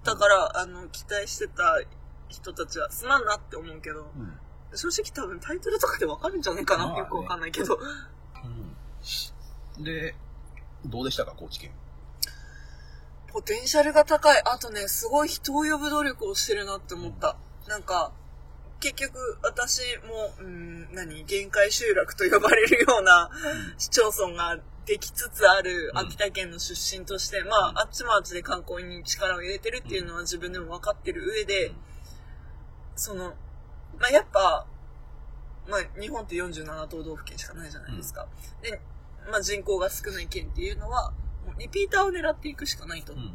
だから、あの、期待してた人たちはすまんなって思うけど、うん正直多分タイトルとかでわかるんじゃないかな、まあねよくわかんないけど。うんで、どうでしたか、高知県？ポテンシャルが高い。あとね、すごい人を呼ぶ努力をしてるなって思った。なんか、結局、私も、うん、何、限界集落と呼ばれるような市町村ができつつあるうん秋田県の出身として、まあ、あっちもあっちで観光に力を入れてるっていうのは自分でも分かってる上で、その、まあ、やっぱ、まあ、日本って47都道府県しかないじゃないですか。で、まあ、人口が少ない県っていうのは、もうリピーターを狙っていくしかないと。うん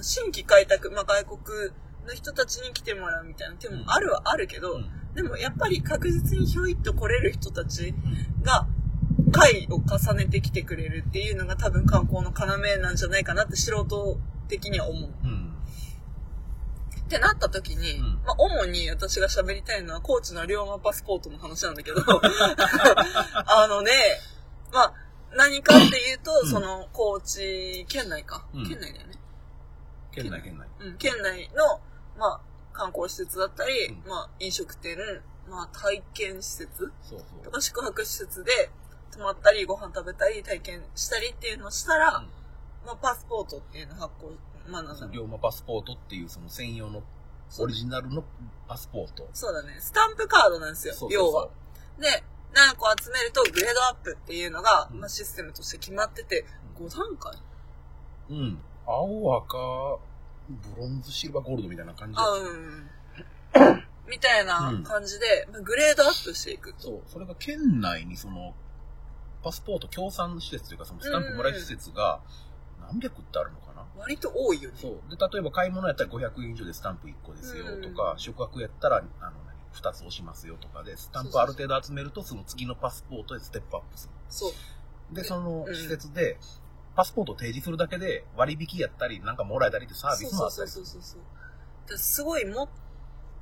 新規開拓、まあ、外国の人たちに来てもらうみたいな手もあるはあるけど、うんでもやっぱり確実にひょいっと来れる人たちが、会を重ねてきてくれるっていうのが多分観光の要なんじゃないかなって素人的には思う。うんってなった時に、うんまあ、主に私が喋りたいのは、高知の龍馬パスポートの話なんだけど、あのね、まあ、何かっていうと、うんその、高知県内か。うん県内だよね。県内、県内。うん、県内の、まあ、観光施設だったり、うんまあ、飲食店、まあ、体験施設と。か宿泊施設で泊まったり、ご飯食べたり、体験したりっていうのをしたら、うんまあ、パスポートっていうのを発行、まあ、なんだろう龍馬パスポートっていうその専用のオリジナルのパスポート。そうだね。スタンプカードなんですよ、そうそうそう要は。で、何個集めるとグレードアップっていうのが、うんまあ、システムとして決まってて、5段階うん。青、赤、ブロンズ、シルバー、ゴールドみたいな感じであ、うん。みたいな感じで、まあグレードアップしていくと。そう。それが県内にその、パスポート協賛施設というか、そのスタンプもらえる施設が何百ってあるのかな割と多いよね。そう。で、例えば買い物やったら500円以上でスタンプ1個ですよとか、宿泊やったら、あの、何2つ押しますよとかで、スタンプある程度集めると、その次のパスポートでステップアップする。そう。で、そのうん施設で、パスポートを提示するだけで割引やったり、なんかもらえたりってサービスもあったりする。そうそうそうそう。ですごい持っ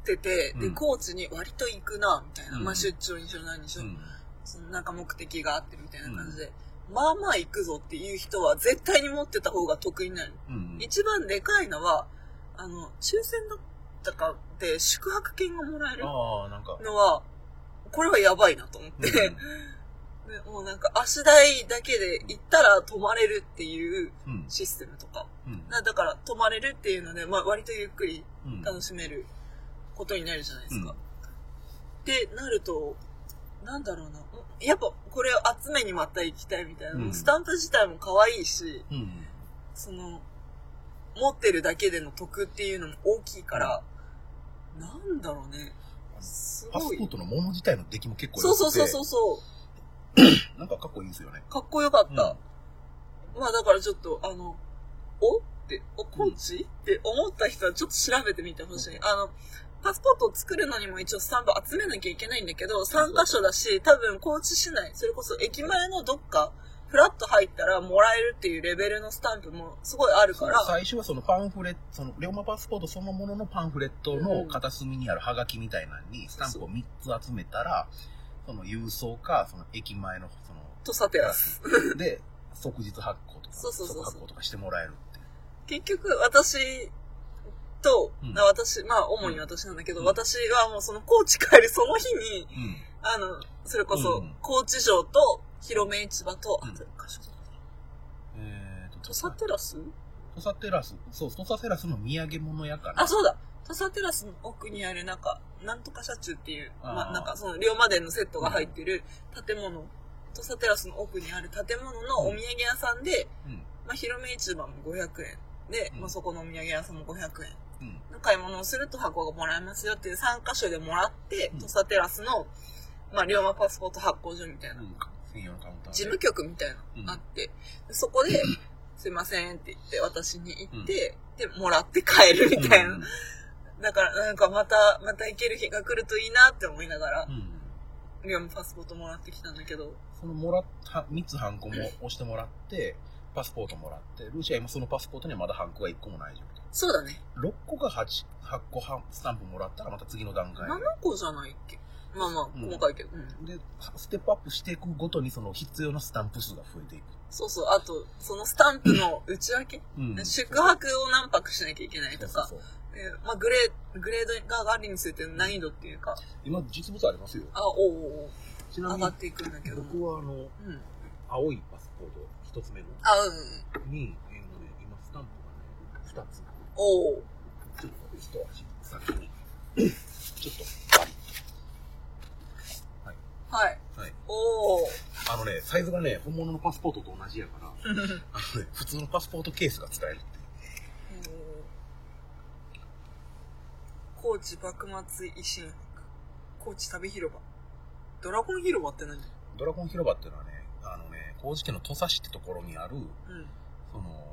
てて、で、うん高知に割と行くな、みたいな。うんまあ出張にしろ何にしろ、うんそのなんか目的があってみたいな感じで、まあまあ行くぞっていう人は絶対に持ってた方が得になる。うん一番でかいのは、あの、抽選だったかで宿泊券がもらえるああ、なんか、のは、これはやばいなと思って、うんでもうなんか足代だけで行ったら泊まれるっていううんシステムとか。うんなだから泊まれるっていうので、まあ割とゆっくりうん楽しめることになるじゃないですか。うんってなると、なんだろうな。やっぱこれを集めにまた行きたいみたいな。うんスタンプ自体も可愛いし、うんその、持ってるだけでの得っていうのも大きいから、なんだろうね。すごいパスポー。トのもの自体の出来も結構そうそうそうう。そうそ なんかかっこいいですよね。う。かっこよかった。まあだからちょっと、あの、おって、お、コーチ、って思った人はちょっと調べてみてほしい。あの、パスポートを作るのにも一応スタンプ集めなきゃいけないんだけど、3箇所だし、多分高知市内、それこそ駅前のどっか、フラッと入ったらもらえるっていうレベルのスタンプもすごいあるから、最初はそのパンフレット、その、龍馬パスポートそのもののパンフレットの片隅にあるハガキみたいなのに、スタンプを3つ集めたら、その郵送か、その駅前の、その、土佐テラス。で、即日発行とか、そうそうそうそう即発行とかしてもらえるっていう。結局、私と、うん。あ私、まあ、主に私なんだけど、うん。私はもうその高知帰るその日に、うん。あの、それこそうん、高知城と、広め市場と、あうん。と、箇所えーと、土佐テラス？土佐テラス、そう、土佐テラスの土産物屋かな。あ、そうだ。土佐テラスの奥にある、なんか、なんとか車中っていう、あー。まあ、なんかその、龍馬伝のセットが入ってる建物、土佐テラスの奥にある建物のお土産屋さんで、うん。まあ、広め市場も500円。で、うん。まあ、そこのお土産屋さんも500円うん。の買い物をすると箱がもらえますよっていう3箇所でもらって、うん土佐テラスの、まあ、龍馬パスポート発行所みたいな、専用のカウンターで。事務局みたいなのがあって、でそこで、すいませんって言って私に行って、で、もらって帰るみたいな。うんだから、なんかまた、また行ける日が来るといいなって思いながらう、ん。龍馬パスポートもらってきたんだけど、そのもらった、3つハンコも押してもらって、パスポートもらって、ルーシーは今そのパスポートにはまだハンコが1個もない状態。そうだね。6個か 8, 8個ハンスタンプもらったらまた次の段階7個じゃないっけ？まあまあ、うん細かいけど。うんで、ステップアップしていくごとにその必要なスタンプ数が増えていく。そうそう。あと、そのスタンプの内訳、うん宿泊を何泊しなきゃいけないとか、そうそうそうでまあ、グレー、グレードが上がりにつれて難易度っていうか、今実物ありますよ。あ、おうおうおうちなみに上がっていくんだけども。僕はあの、うん。青いパスポート、一つ目の、あ、うん。に、えーのね、今スタンプがね、二つ。おうちょっと一足先に。ちょっと、バリはい。ッはい。おお。あのね、サイズがね、本物のパスポートと同じやから、あのね、普通のパスポートケースが使えるっていう。高知幕末維新高知旅広場。ドラゴン広場って何？ドラゴン広場っていうのはね、あのね、高知県の土佐市ってところにある、うん。その、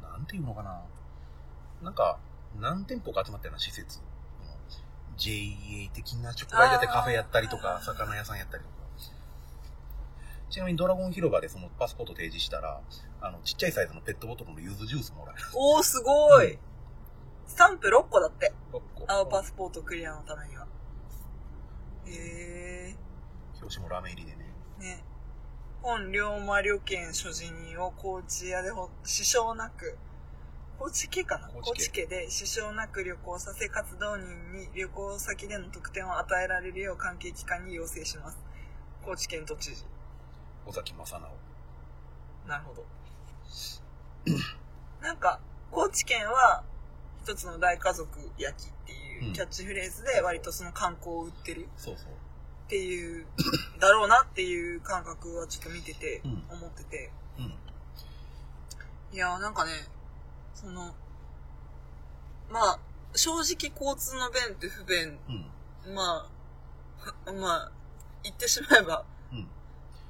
なんていうのかな。なんか、何店舗か集まったような施設。JA 的な直売所でカフェやったりとか魚屋さんやったりとか。ちなみにドラゴン広場でそのパスポート提示したら、あの、ちっちゃいサイズのペットボトルの柚子ジュースもらえる。おー、すごい、うんスタンプ6個だって。6個。青パスポートクリアのためには。へえ表紙もラメ入りでね。ー。ね。本龍馬旅券所持人を高知屋でほ支障なく、高知家かな？高知家で支障なく旅行させ活動人に旅行先での特典を与えられるよう関係機関に要請します。高知県都知事。尾崎正直。なるほど。なんか、高知県は、一つの大家族焼きっていうキャッチフレーズで割とその観光を売ってるそうそう。っていう、だろうなっていう感覚はちょっと見ててうん、思ってて。うん。いやーなんかね、その、まあ、正直交通の便って不便、うん。まあ、まあ、言ってしまえば、うん。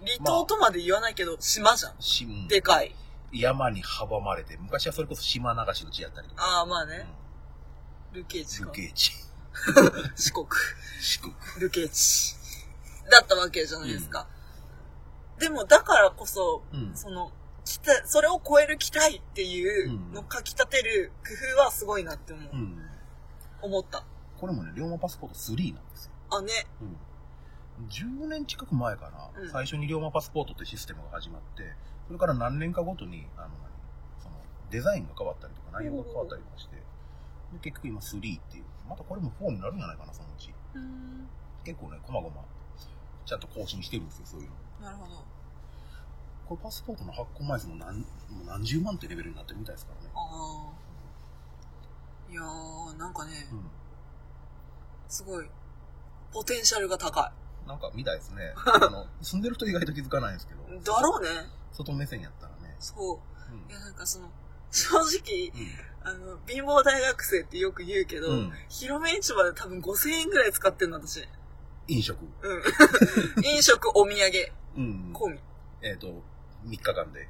離島とまで言わないけど、島じゃん。でかい。山に阻まれて、昔はそれこそ島流しの地やったりとか。ああ、まあうんね。ルケーチか。流刑地。四国。四国。ルケーチ。だったわけじゃないですか。でも、だからこそ、うん。その、きた、それを超える期待っていうのをかき立てる工夫はすごいなって思う、うん。思った。これもね、龍馬パスポート3なんですよ。あ、ね。うん。10年近く前かな、うん最初に龍馬パスポートってシステムが始まって、それから何年かごとに、あの、何その、デザインが変わったりとか、内容が変わったりとかして、で結局今3っていう、またこれも4になるんじゃないかな、そのうち。うん。結構ね、こまごま、ちゃんと更新してるんですよ、そういうの。なるほど。これパスポートの発行枚数も何、もう何十万ってレベルになってるみたいですからね。ああ。いやー、なんかね、うん。すごい、ポテンシャルが高なんか見たいですね。あの、住んでる人意外と気づかないんですけど。い。だろうね。外目線やったらね。そう。うんいや、なんかその、正直、うあの、貧乏大学生ってよく言うけど、うん広め市場で多分5000円ぐらい使ってんの、私。ん。飲食。うん。飲食、お土産、うん。込み。えっ、と、3日間で。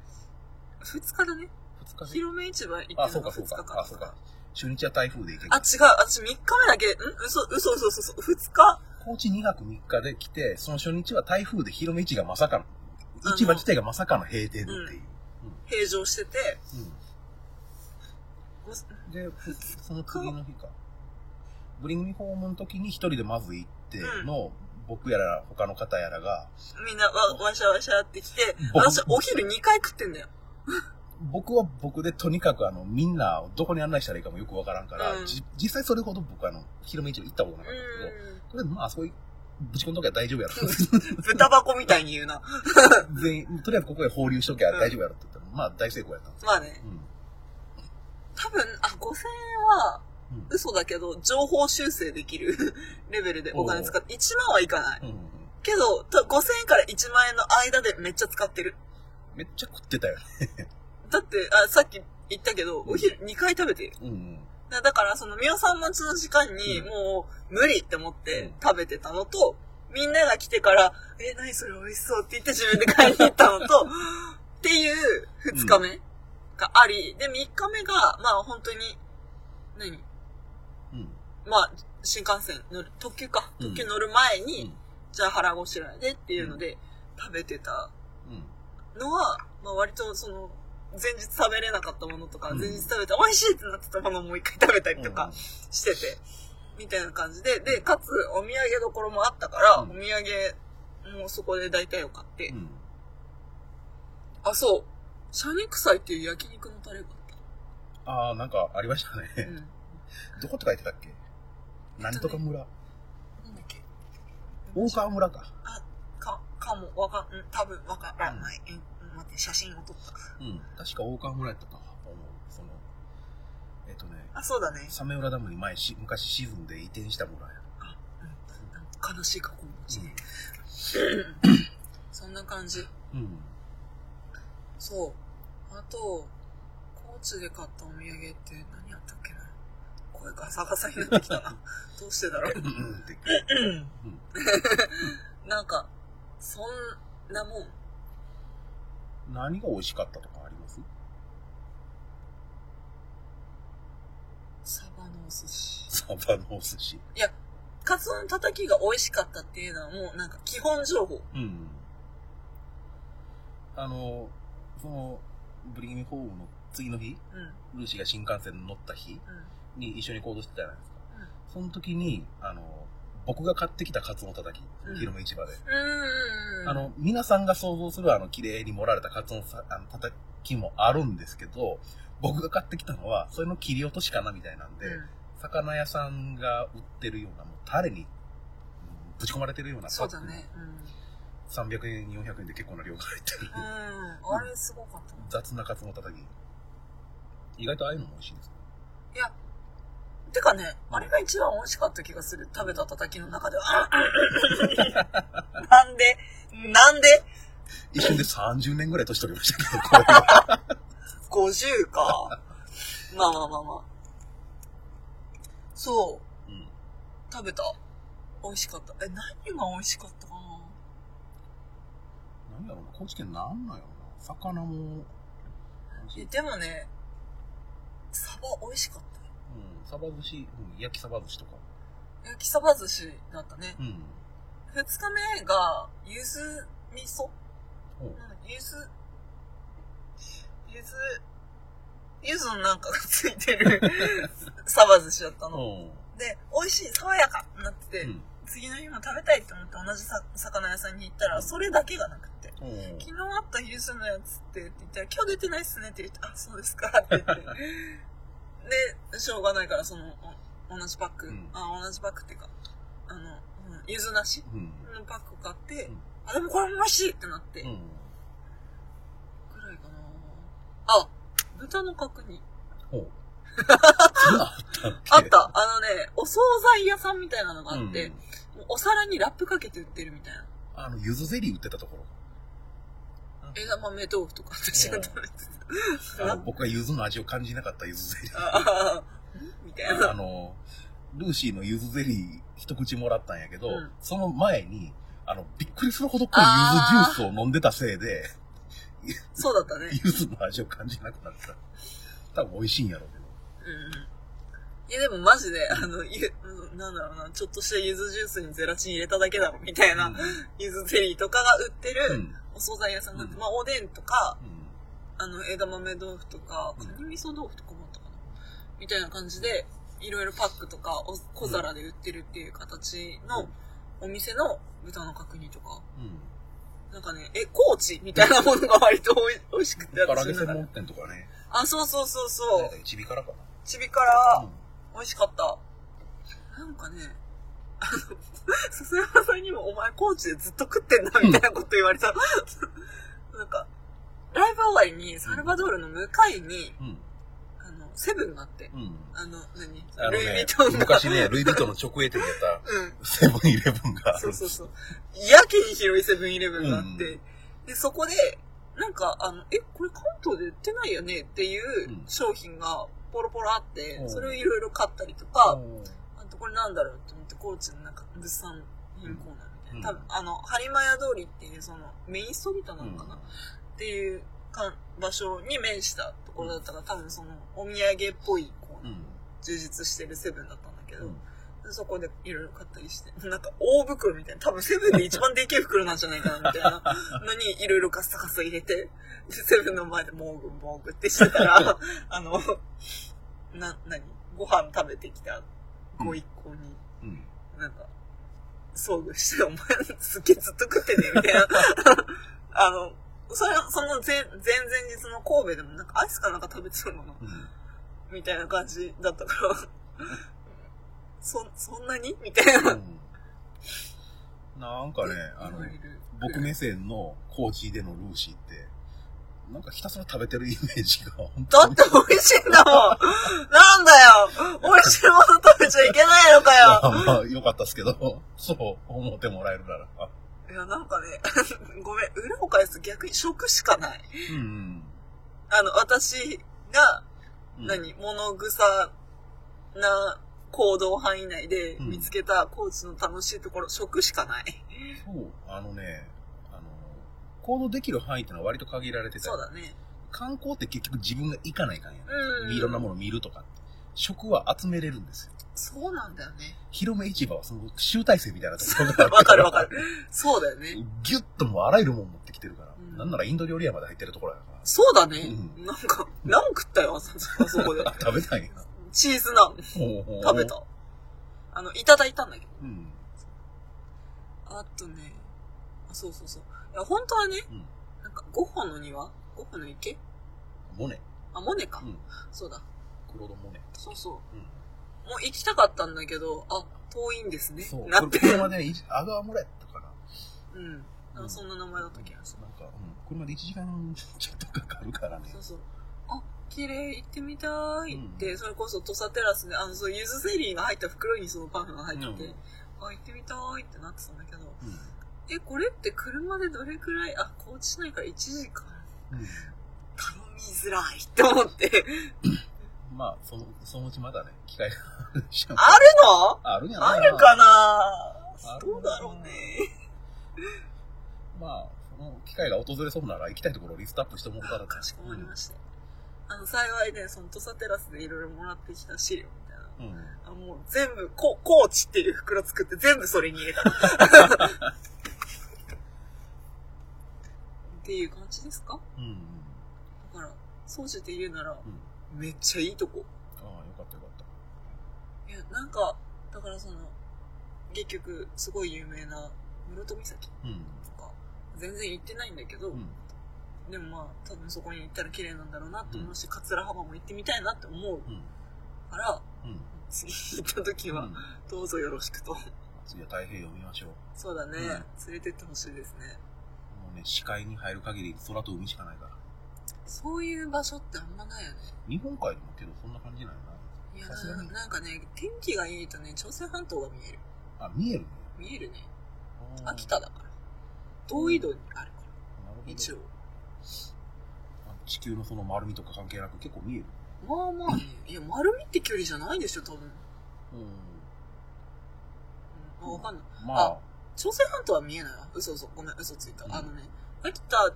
2日だね。2日で？広め市場行ってるあ、のが2そうかそうかあ、そうか。初日は台風で行けあ、違う。私3日目だけ、ん？嘘、嘘、嘘、嘘、嘘。2日？高知2泊3日で来て、その初日は台風で広め市がまさかの、市場自体がまさかの閉店っていう。平常してて、うん。で、ふその次の日か。ブリングミホームの時に一人でまず行っての、僕やら他の方やらが、みんなわ、わしゃわしゃって来て、僕私お昼2回食ってんだよ。僕は僕でとにかくあの、みんなをどこに案内したらいいかもよくわからんから、うんじ実際それほど僕あの、広め市場行ったことなかったんですけど、とりあえずまあ、あそこぶち込んどきゃ大丈夫やろ。うん。豚箱みたいに言うな。全員、とりあえずここへ放流しときゃ大丈夫やろって言ったら、まあ大成功やったんですまあね。うん。多分、あ、5000円はうん嘘だけど、情報修正できる レベルでお金使って、1万はいかない。うんうんけど、た5000円から1万円の間でめっちゃ使ってる。めっちゃ食ってたよね。だって、あ、さっき言ったけど、お昼2回食べてる。うんうん。だだから、その、みおさん待ちの時間に、うんもう、無理って思ってうん食べてたのと、みんなが来てから、え、何それ美味しそうって言って自分で買いに行ったのと、っていう二日目があり、で、三日目が、まあ本当に、何？うん。まあ、新幹線乗る、特急か。うん。特急乗る前に、うん。じゃあ腹ごしらえでっていうので、食べてた。うん。のは、まあ割とその、前日食べれなかったものとか、うん。前日食べて美味しいってなってたものをもう一回食べたりとかうん。してて、みたいな感じで、で、かつお土産どころもあったから、うん。お土産もそこで大体を買って、うん。あ、そう、シャニクサイっていう焼肉のタレがあっああ、なんかありましたね。ん。どこって書いてたっけ？なんとか村。なんだっけ？大川村か。あ、か、かも、わかん、うん多分わからない。うん、うん待って、写真を撮った。うん。確か大川村やったと思う。その、えっとね、あ、そうだね。サメ浦ダムに前し、昔沈んで移転した村や。あ、うん。悲しい過去の地ね。そんな感じ。うん。そう。あと、高知で買ったお土産って何やったっ。声がサガサになってきたな。どうしてだろう。なんか、そんなもん。何が美味しかったとかあります？サバのお寿司。サバのお寿司。カツオのたたきが美味しかったっていうのはもうなんか基本情報。うん。あの、その、ブリングホームの次の日、うん。うん。ルーシーが新幹線に乗った日？に一緒に行動してたじゃないですか。その時に、あの、僕が買ってきたカツオのたたき、うん昼の市場で。あの、皆さんが想像するあの、綺麗に盛られたカツオのさあのたたきもあるんですけど、僕が買ってきたのは、それの切り落としかなみたいなんで、うん、魚屋さんが売ってるような、もうタレにうんぶち込まれてるようなそうだね。うん。300円、400円で結構な量が入ってる。うん。あれすごかったな。雑なカツオのたたき。意外とああいうのも美味しいです。いや、てかね、あれが一番美味しかった気がする。食べたたたきの中では。なんでなんで？一瞬で30年ぐらい年取りましたけど、これが。?50 か。まあまあまあまあ。そう。うん。食べた。美味しかった。え、何が美味しかったかな？何やろうな、高知県なんなんやろうな。魚も、え、でもね、サバ美味しかったよ。うん、サバ寿司、うん、焼きサバ寿司とか。焼きサバ寿司だったね。うん。二日目が、ゆず味噌？おうなんだゆず、ゆず、ゆずのなんかがついてる サバ寿司だったの。おうで、美味しい、爽やかになってて、うん。次の日も食べたいって思って同じさ魚屋さんに行ったら、それだけがなくて。おう昨日あったゆずのやつってって言ったら、今日出てないっすねって言って、あ、そうですかって言って。で、しょうがないから、その、お同じパック、うんあ、同じパックっていうか、あの、うんゆずなしうん。のパック買って、うんあ、でもこれも美味しいってなって、うん。くらいかなあ、豚の角煮。お あったあのね、お惣菜屋さんみたいなのがあって、うんお皿にラップかけて売ってるみたいな。あの、ゆずゼリー売ってたところ。枝豆豆腐とか私が食べてあた。の僕がゆずの味を感じなかったゆずゼリー。ああ、みたいあな。の、ルーシーのゆずゼリー一口もらったんやけど、うんその前に、あの、びっくりするほど濃いゆずジュースを飲んでたせいで、そうだったね。ゆずの味を感じなくなった。多分美味しいんやろうけど。うんうん。いやでもマジで、あの、ゆ、うんなんだろうな、ちょっとしたゆずジュースにゼラチン入れただけだろ、みたいな、ゆずゼリーとかが売ってうるん。お惣菜屋さんだって、うんまあおでんとか、うん。あの、枝豆豆腐とか、うんカニ味噌豆腐とかもあったかな。みたいな感じで、いろいろパックとか、お小皿で売ってるっていう形のお店の豚の角煮とか、うん。なんかね、え、高知みたいなものが割とおい美味しくて、唐げ専門店とかね。あ、そうそうそうそう。ちびからかちびからな。、美味しかった。なんかね、笹山さんにもお前高知でずっと食ってんな、みたいなこと言われた。なんか、ライブ終わりにサルバドールの向かいに、うん。あの、セブンがあって、うん。あの、何？あのルイ・ヴねィトンが。昔ね、ルイ・ヴィトンの直営店やっ うん。たセブンイレブンがある。そうそうそう。やけに広いセブンイレブンがあって、うんで、そこで、なんか、あの、え、これ関東で売ってないよね？っていううん商品がポロポロあってう、んそれをいろいろ買ったりとか、うんこれなんだろうと思って、高知のなんか物産品コーナーみたいうん。な。多分、あの、播磨屋通りっていう、その、メインストリートなのかな、っていうか場所に面したところだったから、多分その、お土産っぽい、こう、うん。充実してるセブンだったんだけど、うん。そこでいろいろ買ったりして、なんか大袋みたいな、多分セブンで一番でけえ袋なんじゃないかなみたいな。のにいろいろガサガサ入れて、でセブンの前でモーグモーグってしてたら、あの、な、なにご飯食べてきたご一行に、うん。なんか、遭遇して、お前すっげえずっと食ってね、みたいな。あの、それ、その前、前々日の神戸でもなんかアイスかなんか食べてたのかなうん。みたいな感じだったから、そ、そんなに？みたいな。うんなんかね、あの僕目線のコーチでのルーシーって、なんかひたすら食べてるイメージが、だって美味しいんだもんなんだよ美味しいもの食べちゃいけないのかよあまあ、よかったですけど、そう思ってもらえるなら。いや、なんかね、ごめん、裏を返すと逆に食しかない。うん。あの、私が、うん何、物臭な行動範囲内でうん見つけた高知の楽しいところ、食しかない。そう、あのね、行動できる範囲ってのは割と限られてて、そうだね。観光って結局自分が行かないかんやん。うん。いろんなもの見るとか。食は集めれるんですよ。そうなんだよね。広め市場はその集大成みたいなところがある わかるわかる。そうだよね。ギュッともうあらゆるもん持ってきてるから。うんなんならインド料理屋まで入ってるところやから。そうだね。うなんか、何食ったよ、あそこで。あ、食べたんや。チーズナン食べた。。あの、いただいたんだけど。うん。あとね、あそうそうそう。本当はね、うんなんか、ゴッホの庭？ゴッホの池？モネ。あ、モネか。うん。そうだ。クロードモネ。そうそう。うん。もう行きたかったんだけど、あ、遠いんですね。そう。なって。車でね、いアガーモレとかな。うん。なんかそんな名前だった気がする。なんか、うん。車で1時間ちょっとかかるからねそう。そう。あ、綺麗、行ってみたいって、それこそ土佐テラスで、あの、そう、ゆずゼリーが入った袋にそのパンが入ってて、あ、行ってみたいってなってたんだけど、うん。え、これって車でどれくらい、あ、高知市内から1時間うん。頼みづらいって思って、まあ、その、そのうちまだね、機会があるの？あるんやないあるかな？どうだろうね。まあ、その機会が訪れそうなら行きたいところをリストアップしてもらったら。かしこまりました。あの、幸いね、その土佐テラスでいろいろもらってきた資料みたいな。うん。あもう全部、こ高知っていう袋作って全部それに入れた。っていう感じですか？うん。うん。だから、総じて言うなら、うん。めっちゃいいとこ。ああ、よかったよかった。いや、なんか、だからその、結局、すごい有名な室戸岬うん。とか、全然行ってないんだけど、うん。でもまあ、多分そこに行ったら綺麗なんだろうなって思うし、桂浜も行ってみたいなって思ううん。から、うん。次行った時は、うん。どうぞよろしくと。次は太平洋見ましょう。そうだね、うん連れてってほしいですね。ね、視界に入る限り空と海しかないから。そういう場所ってあんまないよね。日本海でもけどそんな感じないいやな、なんかね、天気がいいとね、朝鮮半島が見える。な。あ、見えるね。見えるね。秋田だから。遠い度にあるかなるほどら、一応。あ地球のその丸みとか関係なく結構見える。まあまあね、いや、丸みって距離じゃないでしょ、多分。ううん、あ、わかんない。ん。まあ、朝鮮半島は見えないわ。嘘嘘。ごめん、嘘ついた。うんあのね、秋田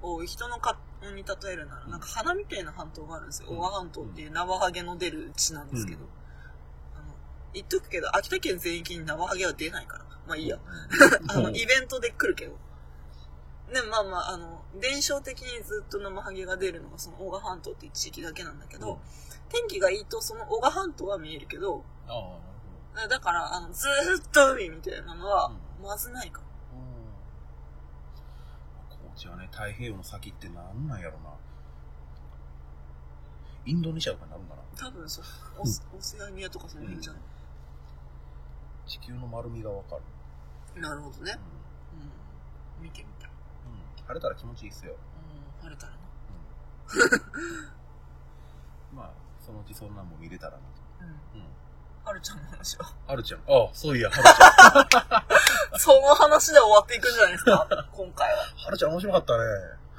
を人の顔に例えるなら、なんか花みたいな半島があるんですよ。うん男鹿半島っていうナワハゲの出る地なんですけど。うんあの、言っとくけど、秋田県全域にナワハゲは出ないから。まあいいや。うん。あの、イベントで来るけど。で、まあまあ、あの、伝承的にずっと生ハゲが出るのがその男鹿半島っていう地域だけなんだけど、うん天気がいいとその男鹿半島は見えるけど、だから、あの、ずーっと海みたいなのはう、まずないかも。高知はね、太平洋の先ってなんなんやろな。インドネシアとかになるんかな。多分そう。オスオセアニアとかその辺じゃない、地球の丸みがわかる。なるほどねう。ん。うん。見てみたい。うん。晴れたら気持ちいいっすよ。うん、晴れたらな。まあ、そのうちそんなんも見れたらなと。うん。うん。はるちゃんの話は。はるちゃん。ああ、そういや、はるちゃん。その話で終わっていくんじゃないですか今回は。はるちゃん面白かったね。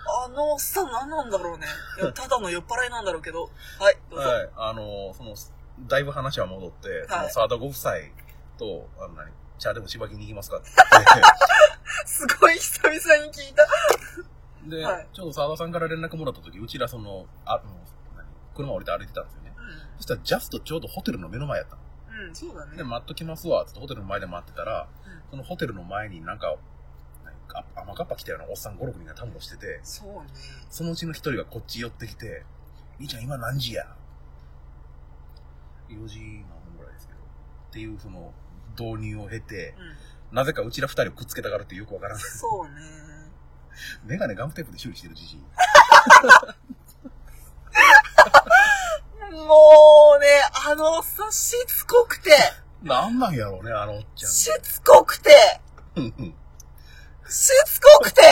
あののおっさん何なんだろうね。いやただの酔っ払いなんだろうけど。はい、どうぞ。はい。あの、その、だいぶ話は戻って、その沢田ご夫妻と、あの何、チャーでもしばきに行きますかって すごい久々に聞いた。で、はいちょうど沢田さんから連絡もらった時、うちらその、あ、もう何？車降りて歩いてたんですよね。そしたらジャストちょうどホテルの目の前やったの。うん。うん、そうだね。で、待っときますわ、つってホテルの前で待ってたら、うんそのホテルの前になんか、何か甘かっぱ来たようなおっさん5、6人がたむろしてて、そうね。そのうちの一人がこっち寄ってきて、兄ちゃん今何時や ?4 時何分ぐらいですけど。っていうその導入を経て、うん。なぜかうちら二人をくっつけたがるってよくわからない。そうね。メガネガムテープで修理してるじじい。もうね、あのさ、しつこくて、なんなんやろうね、あのおっちゃん。しつこくて、うんうんしつこくて、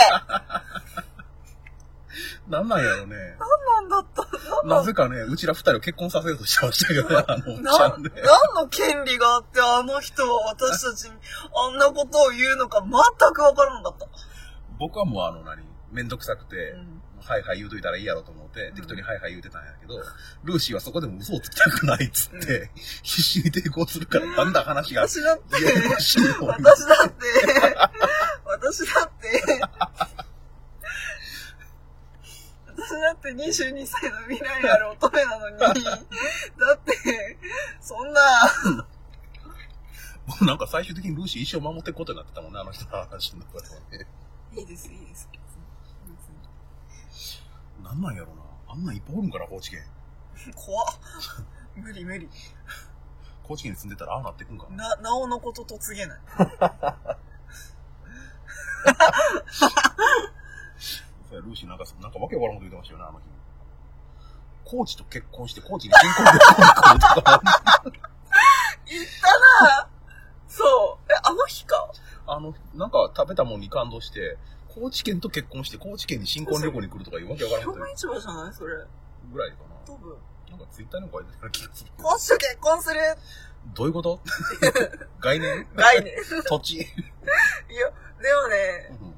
なんなんやろうね。なんだったなんなぜかね、うちら二人を結婚させようとしてましたけどね、あのおっちな、ゃんね。何の権利があってあの人は私たちにあんなことを言うのか全くわからなかった。僕はもうあの何、めんどくさくて、うんはいはい言うといたらいいやろと思って、ん適当にはいはい言うてたんやけど、ルーシーはそこでも嘘をつきたくないっつって、必死に抵抗するから、だんだん話が、私だって、私だって、私だって、私だって22歳の未来ある乙女なのに、だって、そんな、もうなんか最終的にルーシー一生守っていくことになってたもんね、あの人の話の中でね。いいです、いいです。なんなんやろな。あんなんいっぱいおるんかな、高知県。怖っ。無理無理。高知県に住んでたらああなってくんかな。な、なおのことと告げない。そうやルーシーなんか、なんかわけわからんこと言ってましたよね、あの日。コーチと結婚して、コーチに新婚旅行に来るとか。言ったなそう。え、あの日かあの、なんか食べたもんに感動して、高知県と結婚して、高知県に新婚旅行に来るとかいうわけわからん表面市場じゃないそれ。ぐらいかな。多分。なんかツイッターにも書いてた気がする。コーチと結婚するどういうこと？概念？概念。いや、土地。でもね、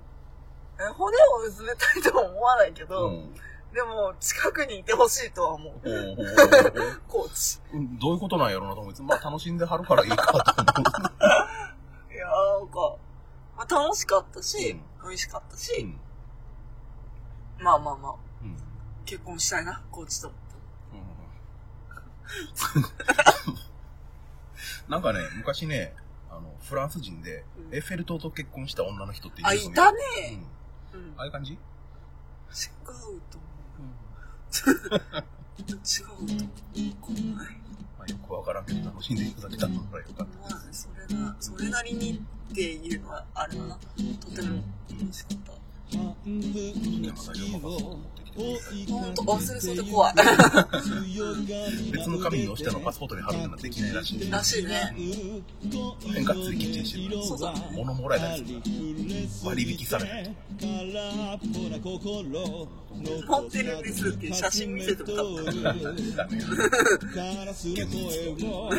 え骨をうずめたいとは思わないけうど、ん。でも、近くにいてほしいとは思う。ほうほうほうほうコーチ。うんどういうことなんやろうなと思って、まあ楽しんではるからいいかと思 いやー、なんか、まあ、楽しかったし、美味しかったう。し、ん。まあまあまあ、うん。結婚したいな、コーチと。なんかね、昔ね、あの、フランス人で、うんエッフェル塔と結婚した女の人っていうあ、人いたねうん。うん。ああいう感じ？違うと思う。違うと思う。ない？まあ、よくわからんけど、楽しんでいただけたのがよかっまあ、それな、それなりにっていうのはあるな。とても楽しかった。ほんと、忘れそうで怖い。別の紙に押したのをパスポートに貼るのはできないらしいらしいね。変化追記してるそうだ。物もらえたりする割引されたりとか。持ってるんですって写真見せてもらった。ダメよ。現実と。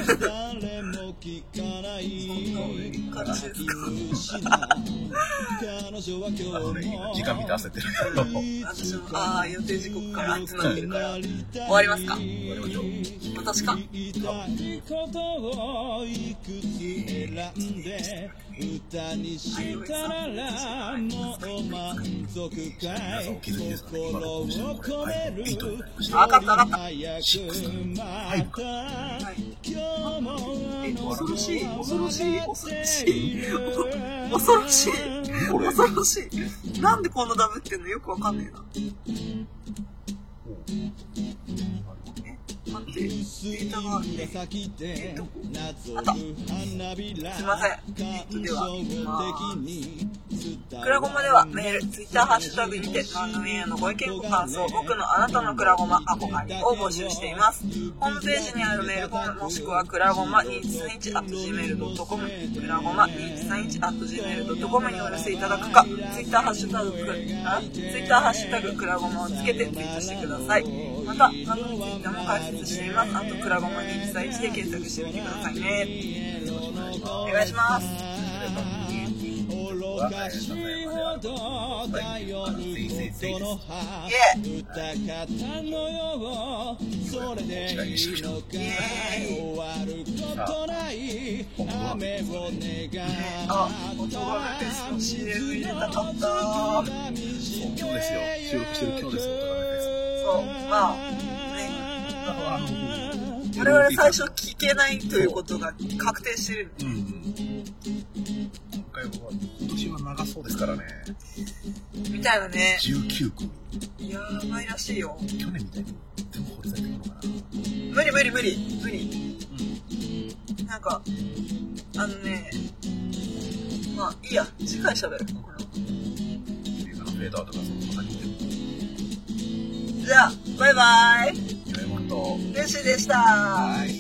あのね、今時間見て焦ってるああ、予定時刻から集まってるから。終わりますか？りましょう。私か歌にしたらもう満足かい気づきですかね今の心を更新のこれ、込める8になり。早くま。た。今日も、恐ろしい、恐ろしい、恐ろしい。恐ろしい。恐ろしい。なんでこんなダブってんのよくわかんねえな。え、待って、データがあって。紫で謎あったる花びらすいません。えっと、では、感情的にクラゴマではメール、ツイッター、ハッシュタグにて番組へのご意見ご感想、僕のあなたのクラゴマ憧れを募集しています。ホームページにあるメールフォームもしくはクラゴマ2131 gmail.com クラゴマ2131 gmail.com にお寄せいただくか、ツイッター、ハッシュタグ、あツイッター、ハッシュタグ、クラゴマをつけてツイートしてください。また、番組ツイッターも開設しています。あと、クラゴマ2131で検索してみてくださいね。お願いします。あ音がフェスの CM 入れたかった今日ですよ収録してる今日ですよ音がフェスそうまあねあの我々最初聞けないということが確定してるうん。うん。今回は今年は長そうですからねみたいなね19組やばいらしいよ去年みたいに全部掘り下げていくのかな無理無理無理無理なん。かあのねまあいいや次回喋るこれは映画のフェーダーとかそん。な感じゃあバイバイ。レシでした。はい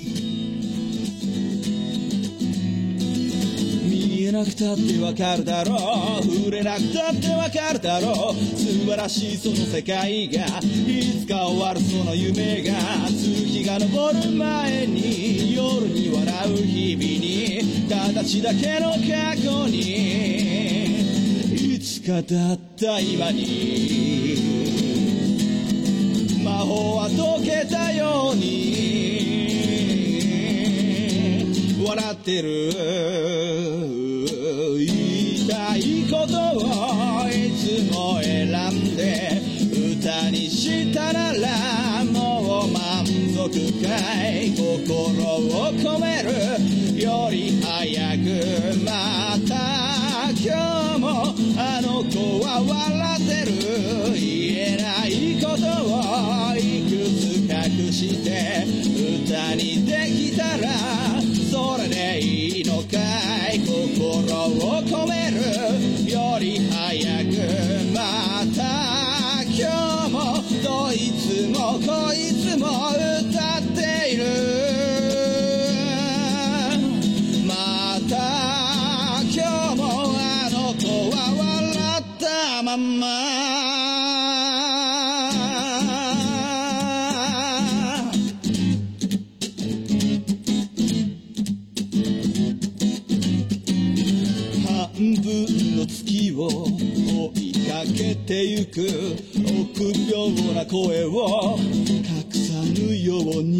見えなくたってわかるだろ。う触れなくたってわかるだろ。う素晴らしいその世界がいつか終わるその夢が月が昇る前に夜に笑う日々に。形だけの過去に。いつかだった今に魔法は溶けたように。笑ってる。言いたいことをいつも選んで歌にしたならもう満足かい。心ゆく臆病な声を隠さぬように